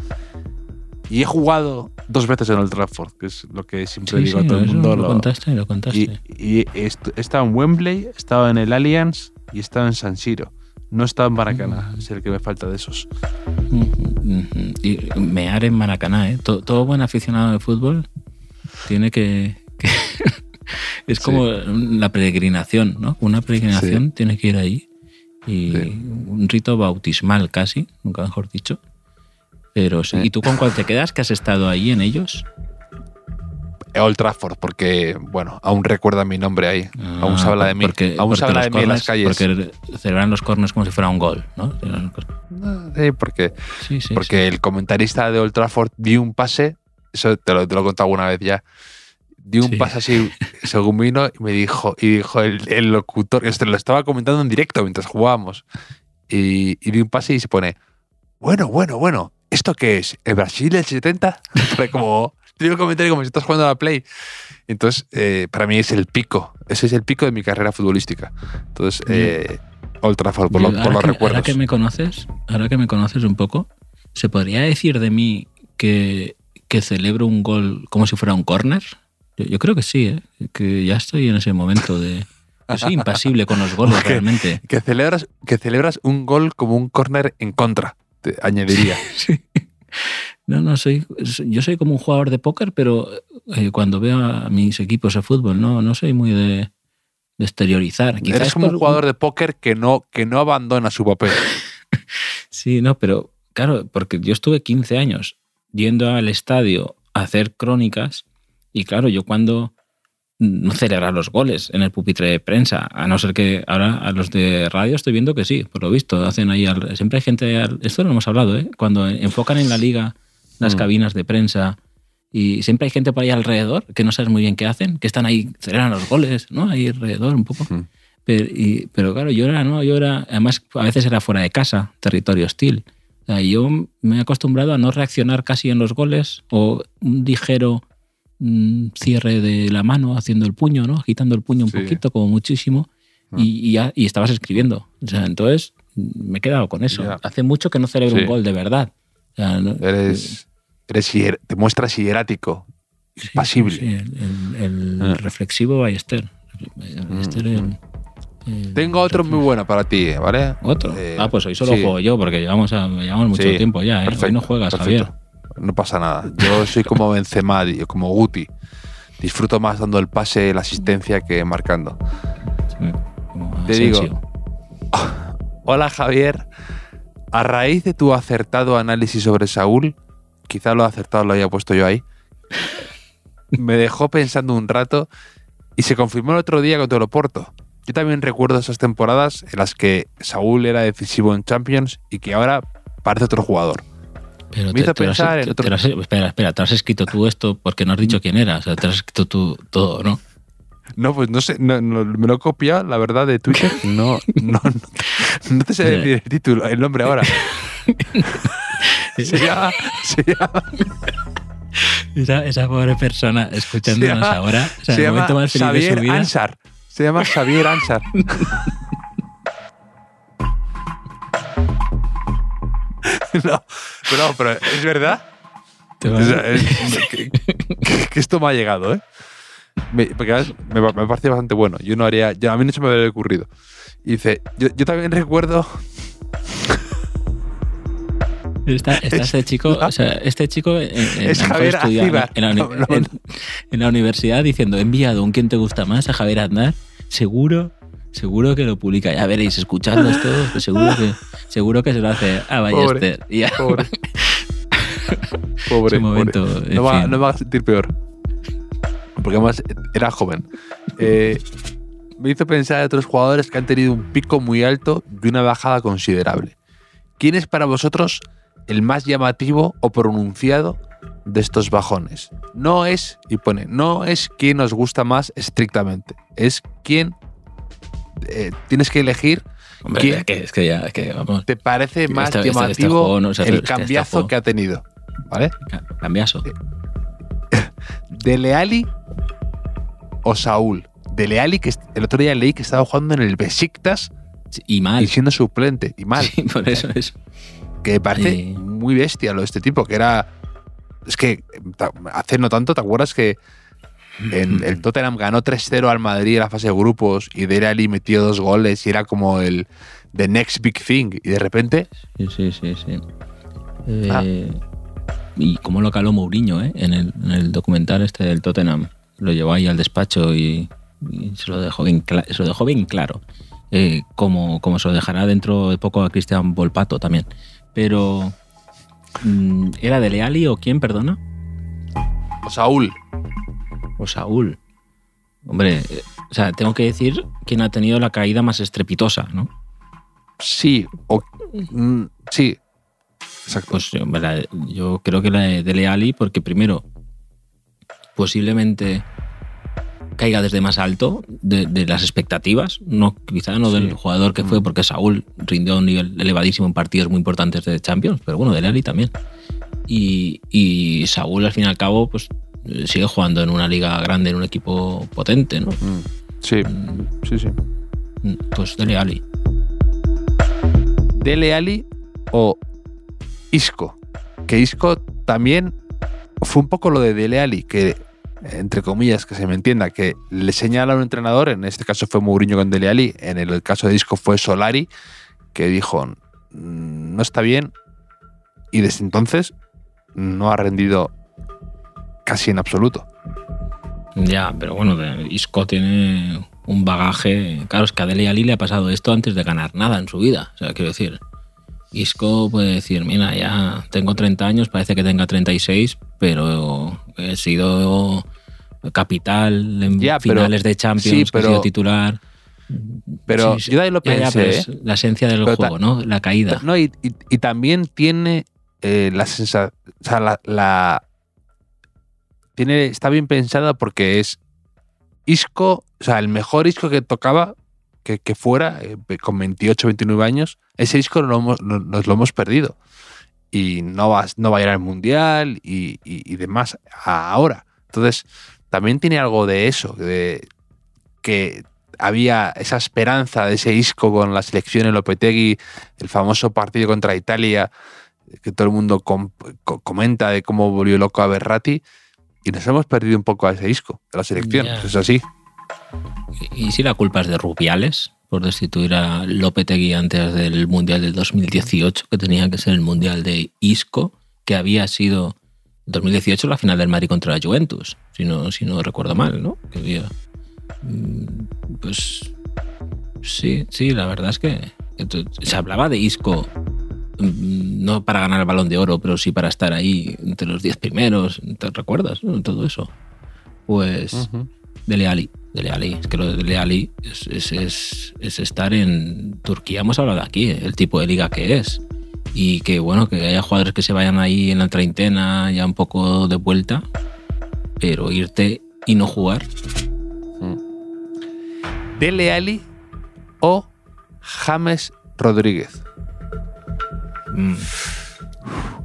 [SPEAKER 2] y he jugado dos veces en Old Trafford, que es lo que siempre
[SPEAKER 3] Sí,
[SPEAKER 2] digo
[SPEAKER 3] sí,
[SPEAKER 2] a todo el mundo.
[SPEAKER 3] lo,
[SPEAKER 2] lo-
[SPEAKER 3] contaste, lo contaste.
[SPEAKER 2] y, y he est- he estado en Wembley, he estado en el Allianz y he estado en San Siro. No he estado en Maracaná,
[SPEAKER 3] Mm.
[SPEAKER 2] es el que me falta de esos.
[SPEAKER 3] Ujú. Y mear en Maracaná, ¿eh? Todo, todo buen aficionado de fútbol tiene que... que- es como la peregrinación, ¿no? Una peregrinación tiene que ir ahí. Y
[SPEAKER 2] Sí.
[SPEAKER 3] un rito bautismal casi, nunca mejor dicho. Pero sí. ¿Y tú con cuál te quedas? ¿Que has estado ahí en ellos?
[SPEAKER 2] Old Trafford, porque, bueno, aún recuerda mi nombre ahí. aún se
[SPEAKER 3] Ah,
[SPEAKER 2] habla de mí.
[SPEAKER 3] porque-
[SPEAKER 2] aún se habla de mí en las calles.
[SPEAKER 3] Porque celebran los corners como si fuera un gol, ¿no?
[SPEAKER 2] Ah, Sí, porque,
[SPEAKER 3] Sí, sí.
[SPEAKER 2] porque el comentarista de Old Trafford dio un pase, eso te lo, te lo he contado alguna vez ya, dio un
[SPEAKER 3] Sí.
[SPEAKER 2] pase así según vino y me dijo, y dijo el, el locutor, este lo estaba comentando en directo mientras jugábamos, y, y dio un pase y se pone, bueno, bueno, bueno, ¿esto qué es? ¿El Brasil del 70? Fue como, dio el comentario como si estás jugando a la Play. Entonces, eh, para mí es el pico, ese es el pico de mi carrera futbolística. Entonces, eh, Old Trafford, por, lo- por los
[SPEAKER 3] que-
[SPEAKER 2] recuerdos.
[SPEAKER 3] Ahora que me conoces, ahora que me conoces un poco, ¿se podría decir de mí que, que celebro un gol como si fuera un córner? Yo, yo creo que sí, ¿eh? que ya estoy en ese momento de... Yo soy impasible con los goles realmente.
[SPEAKER 2] Que celebras, que celebras un gol como un córner en contra, te añadiría.
[SPEAKER 3] Sí. No, no, soy, yo soy como un jugador de póker, pero eh, cuando veo a mis equipos de fútbol, no, no soy muy de, de exteriorizar. Quizás
[SPEAKER 2] Eres como
[SPEAKER 3] por
[SPEAKER 2] un jugador de póker que no, que no abandona su papel.
[SPEAKER 3] Sí, no, pero claro, porque yo estuve 15 años yendo al estadio a hacer crónicas y claro, yo cuando no celebrar los goles en el pupitre de prensa, a no ser que ahora a los de radio estoy viendo que sí, por lo visto, hacen ahí, al- siempre hay gente, al- esto lo hemos hablado, ¿eh? cuando enfocan en la liga las
[SPEAKER 2] Mm.
[SPEAKER 3] cabinas de prensa y siempre hay gente por ahí alrededor que no sabes muy bien qué hacen, que están ahí, celebran los goles, ¿no? Ahí alrededor un poco.
[SPEAKER 2] Mm.
[SPEAKER 3] Pero, y- pero claro, yo era, ¿no? Yo era, además a veces era fuera de casa, territorio hostil. O sea, yo me he acostumbrado a no reaccionar casi en los goles o un ligero mm, cierre de la mano haciendo el puño, ¿no? Agitando el puño un
[SPEAKER 2] Sí.
[SPEAKER 3] poquito, como muchísimo.
[SPEAKER 2] Ah.
[SPEAKER 3] Y, y ya, y estabas escribiendo. O sea, entonces mm, me he quedado con eso.
[SPEAKER 2] Ya.
[SPEAKER 3] Hace mucho que no celebro
[SPEAKER 2] Sí.
[SPEAKER 3] un gol de verdad. O sea, no-
[SPEAKER 2] Eres, eres hier- te muestras hierático,
[SPEAKER 3] sí,
[SPEAKER 2] pasible.
[SPEAKER 3] el el- el
[SPEAKER 2] Ah.
[SPEAKER 3] reflexivo Ballester. Ballester, el- el-
[SPEAKER 2] Tengo otro muy bueno para ti, ¿vale?
[SPEAKER 3] ¿Otro?
[SPEAKER 2] Eh,
[SPEAKER 3] ah, pues hoy solo
[SPEAKER 2] sí.
[SPEAKER 3] juego yo, porque llevamos, a- llevamos mucho
[SPEAKER 2] Sí,
[SPEAKER 3] tiempo ya, ¿eh? Hoy no juegas,
[SPEAKER 2] perfecto.
[SPEAKER 3] Javier.
[SPEAKER 2] No pasa nada. Yo soy como Benzema, como Guti. Disfruto más dando el pase, la asistencia que marcando.
[SPEAKER 3] Sí, como
[SPEAKER 2] Te digo. Hola Javier. A raíz de tu acertado análisis sobre Saúl, quizá lo acertado lo haya puesto yo ahí, me dejó pensando un rato y se confirmó el otro día contra el Oporto. Yo también recuerdo esas temporadas en las que Saúl era decisivo en Champions y que ahora parece otro jugador.
[SPEAKER 3] Pero
[SPEAKER 2] me hizo
[SPEAKER 3] te lo has-
[SPEAKER 2] pensar en
[SPEAKER 3] te-
[SPEAKER 2] otro-
[SPEAKER 3] te has- espera, espera, te has escrito tú esto porque no has dicho quién era. O sea, te has escrito tú todo, ¿no?
[SPEAKER 2] No, pues no sé, no- no, me lo he copiado, la verdad, de Twitter. No, no, no, no te sé decir el título, el nombre ahora. Se llama, se llama,
[SPEAKER 3] Esa, esa pobre persona escuchándonos
[SPEAKER 2] Se llama-
[SPEAKER 3] ahora. O sea,
[SPEAKER 2] se
[SPEAKER 3] el
[SPEAKER 2] llama
[SPEAKER 3] momento más feliz de su
[SPEAKER 2] Xavier
[SPEAKER 3] vida.
[SPEAKER 2] Ansar. Se llama Xavier Ansar. no, pero, pero es verdad.
[SPEAKER 3] Te va-
[SPEAKER 2] O sea, es- que, que- que esto me ha llegado, ¿eh? Me, porque me, me parece bastante bueno. Yo no haría. yo- a mí no se me había ocurrido. Y dice: Yo, yo también recuerdo.
[SPEAKER 3] Está, está este chico, o sea, este chico en, en-
[SPEAKER 2] Es Javier
[SPEAKER 3] la, uni-
[SPEAKER 2] No, no,
[SPEAKER 3] en- en la universidad diciendo, he enviado un quién te gusta más a Javier Aznar, seguro, seguro que lo publica. Ya veréis, escuchadlos todos, que seguro que, seguro que se lo hace a Ballester. Y ya-
[SPEAKER 2] Pobre. Pobre.
[SPEAKER 3] Momento,
[SPEAKER 2] pobre.
[SPEAKER 3] en
[SPEAKER 2] No, va, no va a sentir peor. Porque además era joven. Eh, me hizo pensar en otros jugadores que han tenido un pico muy alto y una bajada considerable. ¿Quién es para vosotros el más llamativo o pronunciado de estos bajones? No es, y pone, no es quién os gusta más estrictamente, es quién eh, tienes que elegir
[SPEAKER 3] Hombre,
[SPEAKER 2] ¿Quién?
[SPEAKER 3] es que, es que ya, es que vamos.
[SPEAKER 2] te parece
[SPEAKER 3] Este-
[SPEAKER 2] más
[SPEAKER 3] este- este
[SPEAKER 2] llamativo
[SPEAKER 3] juego no se-
[SPEAKER 2] el
[SPEAKER 3] este-
[SPEAKER 2] cambiazo que ha tenido. ¿Vale?
[SPEAKER 3] ca- Cambiaso.
[SPEAKER 2] Dele Alli o Saúl. Dele Alli, que el otro día leí que estaba jugando en el Besiktas
[SPEAKER 3] Sí, Y mal.
[SPEAKER 2] y siendo suplente. Y mal.
[SPEAKER 3] Sí, por eso es.
[SPEAKER 2] Que me parece muy bestia lo de este tipo, que era. Es que hace no tanto, ¿te acuerdas que en el Tottenham ganó 3-0 al Madrid en la fase de grupos y Dele Alli metió dos goles y era como el the next big thing? Y de repente,
[SPEAKER 3] Sí, sí, sí, sí. Eh,
[SPEAKER 2] Ah.
[SPEAKER 3] Y cómo lo caló Mourinho, ¿eh? En el, en el documental este del Tottenham. Lo llevó ahí al despacho y, y se, lo dejó bien se lo dejó bien claro. Eh, como, como se lo dejará dentro de poco a Cristian Volpato también. Pero... mm, ¿Era de Leali o quién, perdona?
[SPEAKER 2] o Saúl,
[SPEAKER 3] O Saúl. Hombre, eh, o sea, tengo que decir quién ha tenido la caída más estrepitosa, ¿no?
[SPEAKER 2] sí, o. mm, sí. Exacto.
[SPEAKER 3] Pues yo, la- yo creo que la de Dele Alli, porque primero, posiblemente caiga desde más alto de, de las expectativas, no quizá no del
[SPEAKER 2] Sí.
[SPEAKER 3] jugador que fue,
[SPEAKER 2] Mm.
[SPEAKER 3] porque Saúl rindió a un nivel elevadísimo en partidos muy importantes de Champions, pero bueno, Dele Alli también. Y, y Saúl, al fin y al cabo, pues sigue jugando en una liga grande, en un equipo potente, ¿no?
[SPEAKER 2] Mm, sí, sí, sí.
[SPEAKER 3] Mm, Pues Dele Alli.
[SPEAKER 2] Dele Alli o Isco. Que Isco también fue un poco lo de Dele Alli, que entre comillas, que se me entienda, que le señala a un entrenador, en este caso fue Mourinho con Dele Alli, en el caso de Isco fue Solari, que dijo, "Mm, no está bien, y desde entonces no ha rendido casi en absoluto.
[SPEAKER 3] Ya, pero bueno, Isco tiene un bagaje. Claro, es que a Dele Alli le ha pasado esto antes de ganar nada en su vida. O sea, quiero decir, Isco puede decir, mira, ya tengo 30 años, parece que tenga 36, pero he sido capital en
[SPEAKER 2] Ya, pero-
[SPEAKER 3] finales de Champions,
[SPEAKER 2] sí,
[SPEAKER 3] que
[SPEAKER 2] pero-
[SPEAKER 3] he sido titular.
[SPEAKER 2] Pero
[SPEAKER 3] Sí, sí.
[SPEAKER 2] yo de ahí lo
[SPEAKER 3] Ya, ya,
[SPEAKER 2] pensé,
[SPEAKER 3] pero
[SPEAKER 2] ¿eh?
[SPEAKER 3] es la esencia del juego, ¿no? La caída.
[SPEAKER 2] No, y, y- y también tiene eh, la sensación. O sea, la, la- Tiene, está bien pensada porque es Isco, o sea, el mejor Isco que tocaba, que, que fuera, eh, con 28, 29 años, ese Isco lo hemos- no- nos lo hemos perdido. Y no va, no va a ir al mundial y, y- demás ahora. Entonces, también tiene algo de eso, de que había esa esperanza de ese Isco con la selección en Lopetegui, el famoso partido contra Italia, que todo el mundo com- co- comenta de cómo volvió loco a Berratti, y nos hemos perdido un poco a ese Isco de la selección. Es así.
[SPEAKER 3] ¿Y si la culpa es de Rubiales por destituir a Lopetegui antes del Mundial del 2018, que tenía que ser el Mundial de Isco, que había sido 2018 la final del Madrid contra la Juventus, si no, si no recuerdo mal, ¿no? Que había, mm, pues sí, sí, la verdad es que se hablaba de Isco no para ganar el balón de oro, pero sí para estar ahí entre los 10 primeros, ¿te recuerdas? no? Todo eso. Pues... Dele Ali, Dele Ali. Es que lo de Dele Ali es, es, es- es estar en Turquía, hemos hablado aquí, el tipo de liga que es. Y que bueno, que haya jugadores que se vayan ahí en la treintena ya un poco de vuelta, pero irte y no jugar.
[SPEAKER 2] Dele Ali o James Rodríguez.
[SPEAKER 3] Mm,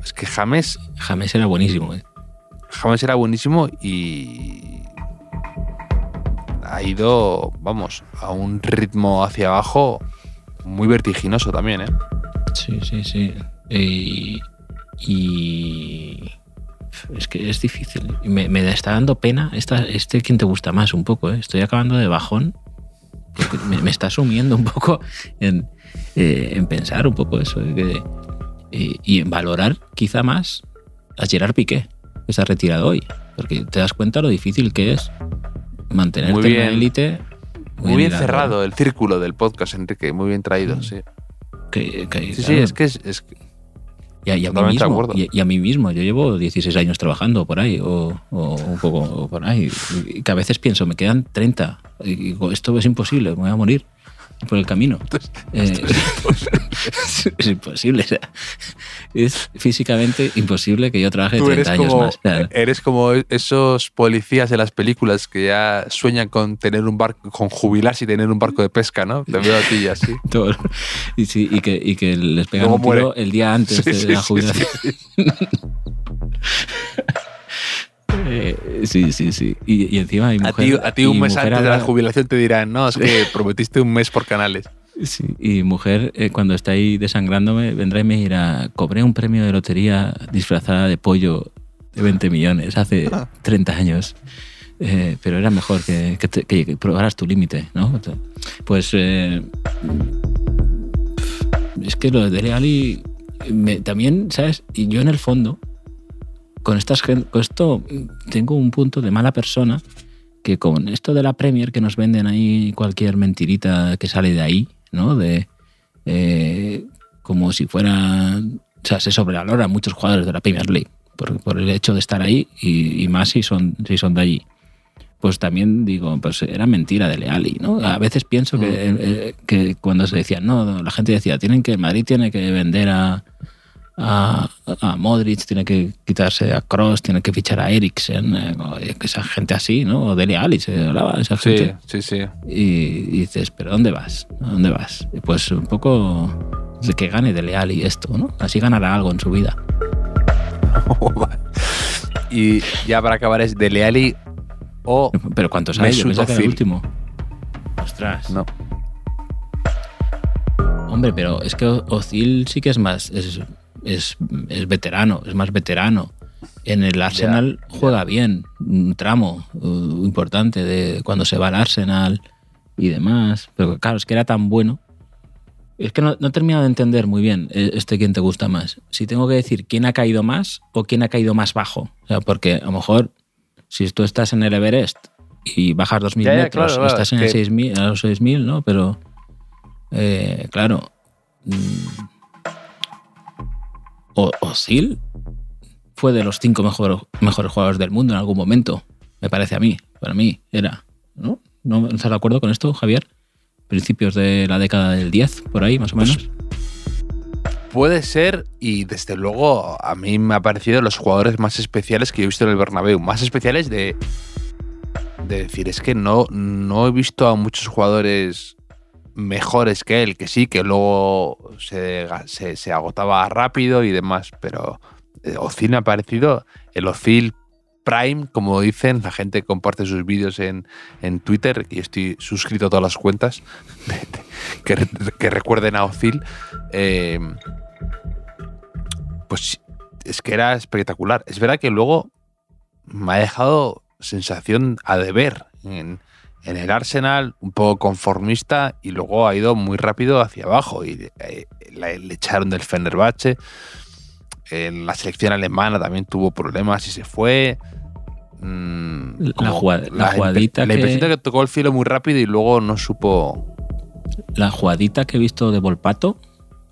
[SPEAKER 2] Es que James,
[SPEAKER 3] James era buenísimo, ¿eh?
[SPEAKER 2] James era buenísimo y ha ido, vamos, a un ritmo hacia abajo muy vertiginoso también, ¿eh?
[SPEAKER 3] Sí, sí, sí. Y, y es que es difícil. Me, me está dando pena esta, este quien te gusta más un poco. ¿eh? Estoy acabando de bajón. Me, me está sumiendo un poco en, eh, en pensar un poco eso. ¿eh? Que- y, y valorar quizá más a Gerard Piqué, que se ha retirado hoy. Porque te das cuenta lo difícil que es mantenerte
[SPEAKER 2] Muy
[SPEAKER 3] en la
[SPEAKER 2] bien.
[SPEAKER 3] élite.
[SPEAKER 2] Muy bien cerrado el círculo del podcast, Enrique, muy bien traído, sí.
[SPEAKER 3] que- que,
[SPEAKER 2] Sí, es que es, es que-
[SPEAKER 3] Y a, y a mí mismo, y, y a mí mismo. Yo llevo 16 años trabajando por ahí, o, o un poco por ahí. Y que a veces pienso, me quedan 30. Y digo, esto es imposible, me voy a morir. Por el camino. Eh, es imposible. o sea, es físicamente imposible que yo trabaje
[SPEAKER 2] Tú
[SPEAKER 3] 30
[SPEAKER 2] eres
[SPEAKER 3] años
[SPEAKER 2] como,
[SPEAKER 3] más. Claro.
[SPEAKER 2] eres como esos policías de las películas que ya sueñan con tener un barco, con jubilarse y tener un barco de pesca, ¿no? Te veo a ti así.
[SPEAKER 3] Y, sí, y, que, y que les pegan un tiro
[SPEAKER 2] muere.
[SPEAKER 3] el día antes
[SPEAKER 2] Sí,
[SPEAKER 3] de
[SPEAKER 2] sí,
[SPEAKER 3] la jubilación.
[SPEAKER 2] Sí, sí.
[SPEAKER 3] Eh, sí, sí, sí. Y, y encima
[SPEAKER 2] A
[SPEAKER 3] mujer.
[SPEAKER 2] ti, a ti un mes antes de la jubilación te dirán, no, es que prometiste un mes por canales.
[SPEAKER 3] Sí, y mujer, eh, cuando está ahí desangrándome, vendrá y me dirá, cobré un premio de lotería disfrazada de pollo de 20 millones hace 30 años. Eh, pero era mejor que, que, te- que probaras tu límite, ¿no? Pues eh, es que lo de Dele Alli me- también, ¿sabes? Y yo en el fondo, con, estas, con esto tengo un punto de mala persona que con esto de la Premier que nos venden ahí cualquier mentirita que sale de ahí, ¿no? De eh, como si fuera, o sea, se sobrevalora muchos jugadores de la Premier League por, por el hecho de estar ahí y, y más si son si son de allí. Pues también digo, pues era mentira de Leali, ¿no? A veces pienso que, eh, que cuando se decía, no, la gente decía, tienen que Madrid tiene que vender a, a, a Modric, tiene que quitarse a Cross, tiene que fichar a Eriksen, eh, o esa gente así, ¿no? O Dele Alli, se hablaba de esa
[SPEAKER 2] Sí,
[SPEAKER 3] gente.
[SPEAKER 2] sí, sí.
[SPEAKER 3] Y, y dices, ¿pero dónde vas? ¿A dónde vas? Y Pues un poco de que gane Dele Alli esto, ¿no? Así ganará algo en su vida.
[SPEAKER 2] y ya para acabar es de Leali o
[SPEAKER 3] Pero ¿cuántos hay? Yo pensaba que era el último. Ostras.
[SPEAKER 2] no.
[SPEAKER 3] Hombre, pero es que Ozil sí que es más. Es, es, es veterano, es más veterano. En el Arsenal juega bien, un tramo uh, importante de cuando se va al Arsenal y demás. Pero claro, es que era tan bueno. Es que no, no he terminado de entender muy bien eh, este quién te gusta más. Si tengo que decir quién ha caído más o quién ha caído más bajo. O sea, porque a lo mejor si tú estás en el Everest y bajas 2.000
[SPEAKER 2] Ya,
[SPEAKER 3] metros,
[SPEAKER 2] claro, claro,
[SPEAKER 3] estás en
[SPEAKER 2] que-
[SPEAKER 3] el 6.000, a los 6.000, ¿no? Pero, eh, claro, mm, o- Ozil fue de los cinco mejores, mejores jugadores del mundo en algún momento, me parece a mí, para mí era, ¿no? ¿No estás de acuerdo con esto, Javier? Principios de la década del 10, por ahí, más o menos.
[SPEAKER 2] Puede ser, y desde luego a mí me ha parecido los jugadores más especiales que yo he visto en el Bernabéu. Más especiales de, de decir, es que no, no he visto a muchos jugadores mejores que él, que sí, que luego se, se, agotaba rápido y demás, pero eh, Ozil ha parecido el Ozil Prime, como dicen, la gente comparte sus vídeos en, en Twitter y estoy suscrito a todas las cuentas que, que recuerden a Ozil. Eh, pues es que era espectacular. Es verdad que luego me ha dejado sensación a deber en, en el Arsenal, un poco conformista, y luego ha ido muy rápido hacia abajo. Y eh, le echaron del Fenerbahce. En la selección alemana también tuvo problemas y se fue. Mm,
[SPEAKER 3] La jugada- la jugadita
[SPEAKER 2] La
[SPEAKER 3] que-
[SPEAKER 2] impresión de que tocó el cielo muy rápido y luego no supo.
[SPEAKER 3] La jugadita que he visto de Volpato,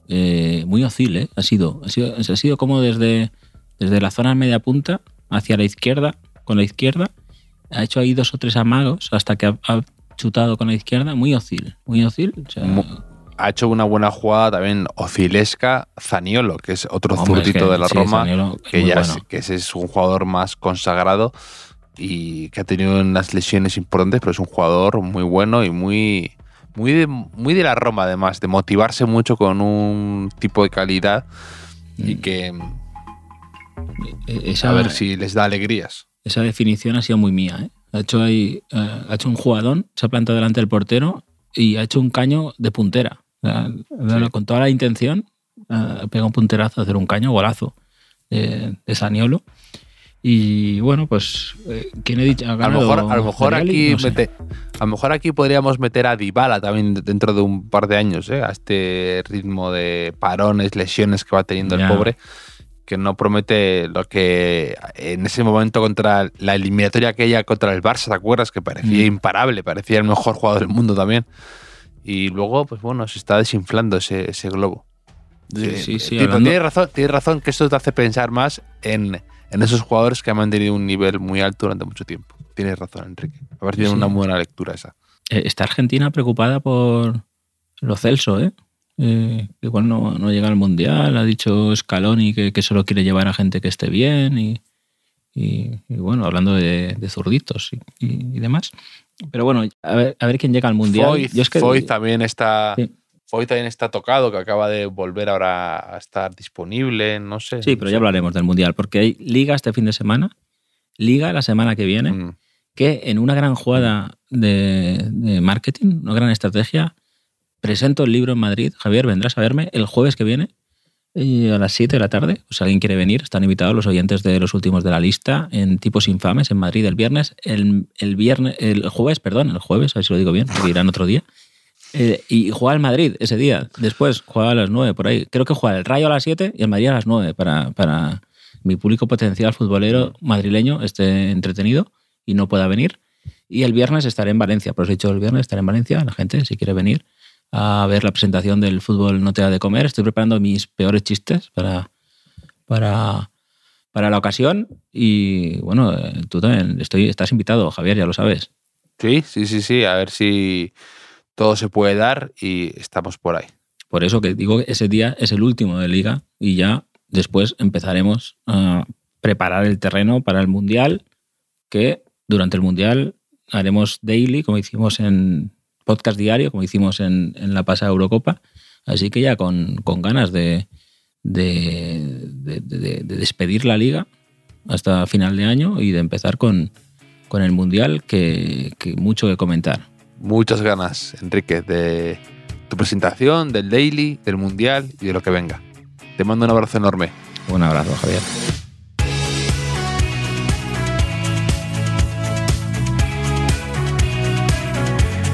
[SPEAKER 3] eh, muy Ozil, ¿eh? Ha sido, ha sido, ha sido como desde, desde la zona media punta hacia la izquierda, con la izquierda. Ha hecho ahí dos o tres amagos hasta que ha, ha chutado con la izquierda. Muy Ozil, muy Ozil. o sea,
[SPEAKER 2] Mu- Ha hecho una buena jugada también Ozilesca Zaniolo, que es otro
[SPEAKER 3] es
[SPEAKER 2] zurdito
[SPEAKER 3] que
[SPEAKER 2] de la
[SPEAKER 3] sí,
[SPEAKER 2] Roma. Que ya
[SPEAKER 3] bueno.
[SPEAKER 2] es, que ese es un jugador más consagrado y que ha tenido unas lesiones importantes, pero es un jugador muy bueno y muy, muy, de, muy de la Roma, además, de motivarse mucho con un tipo de calidad y
[SPEAKER 3] Mm.
[SPEAKER 2] que
[SPEAKER 3] Eh, Esa,
[SPEAKER 2] a ver si les da alegrías.
[SPEAKER 3] Esa definición ha sido muy mía. ¿eh? Ha, hecho ahí, eh, ha hecho un jugadón, se ha plantado delante del portero y ha hecho un caño de puntera. Con toda la intención, eh, ha pegado un punterazo hacer un caño, golazo de, de Saniolo. Y bueno, pues, eh, ¿quién he dicho? ¿Ha
[SPEAKER 2] A lo mejor, a lo mejor aquí
[SPEAKER 3] No sé.
[SPEAKER 2] mete- a lo mejor aquí podríamos meter a Dybala también dentro de un par de años, ¿eh? a este ritmo de parones, lesiones que va teniendo
[SPEAKER 3] Ya.
[SPEAKER 2] el pobre, que no promete lo que en ese momento contra la eliminatoria aquella contra el Barça, ¿te acuerdas? Que parecía
[SPEAKER 3] Mm.
[SPEAKER 2] imparable, parecía el mejor jugador del mundo también. Y luego, pues bueno, se está desinflando ese, ese globo.
[SPEAKER 3] Sí, sí, sí,
[SPEAKER 2] Tipo, tienes, razón, tienes razón que esto te hace pensar más en, en esos jugadores que han mantenido un nivel muy alto durante mucho tiempo. Tienes razón, Enrique. A ver, tiene una buena lectura esa.
[SPEAKER 3] Eh, ¿Está Argentina preocupada por, lo Celso, ¿eh? Eh igual no, no, llega al Mundial, ha dicho Scaloni que, que, solo quiere llevar a gente que esté bien y, y, bueno, hablando de, de zurditos y, demás. Pero bueno, a ver, a ver quién llega al Mundial.
[SPEAKER 2] Foyt, es que, también está... Foy también está tocado, que acaba de volver ahora a estar disponible, no sé.
[SPEAKER 3] Sí, pero ya hablaremos del Mundial, porque hay liga este fin de semana, liga la semana que viene, mm. que en una gran jugada de, de, marketing, una gran estrategia, presento el libro en Madrid. Javier, vendrás a verme el jueves que viene a las 7 de la tarde. si alguien quiere venir, están invitados los oyentes de los últimos de la lista en Tipos Infames en Madrid el viernes. El, el viernes, el jueves, perdón, el jueves, a ver si lo digo bien, porque irán otro día. Eh, y juega el Madrid ese día. Después juega a las 9 por ahí. Creo que juega el Rayo a las 7 y el Madrid a las 9 para, para mi público potencial futbolero madrileño esté entretenido y no pueda venir. Y el viernes estaré en Valencia. Por eso he dicho el viernes estaré en Valencia. La gente, si quiere venir a ver la presentación del fútbol no te da de comer. Estoy preparando mis peores chistes para, para, para la ocasión. Y bueno, eh, tú también estoy, estás invitado, Javier, ya lo sabes.
[SPEAKER 2] Sí, sí, sí, sí. A ver si todo se puede dar y estamos por ahí.
[SPEAKER 3] Por eso que digo que ese día es el último de liga y ya después empezaremos a preparar el terreno para el Mundial, que durante el Mundial haremos daily, como hicimos en podcast diario, como hicimos en, la pasada Eurocopa. Así que ya con, ganas de, de, despedir la liga hasta final de año y de empezar con, con el Mundial, que, que mucho que comentar
[SPEAKER 2] muchas ganas, Enrique, de tu presentación, del daily, del mundial y de lo que venga. Te mando un abrazo enorme.
[SPEAKER 3] Un abrazo, Javier.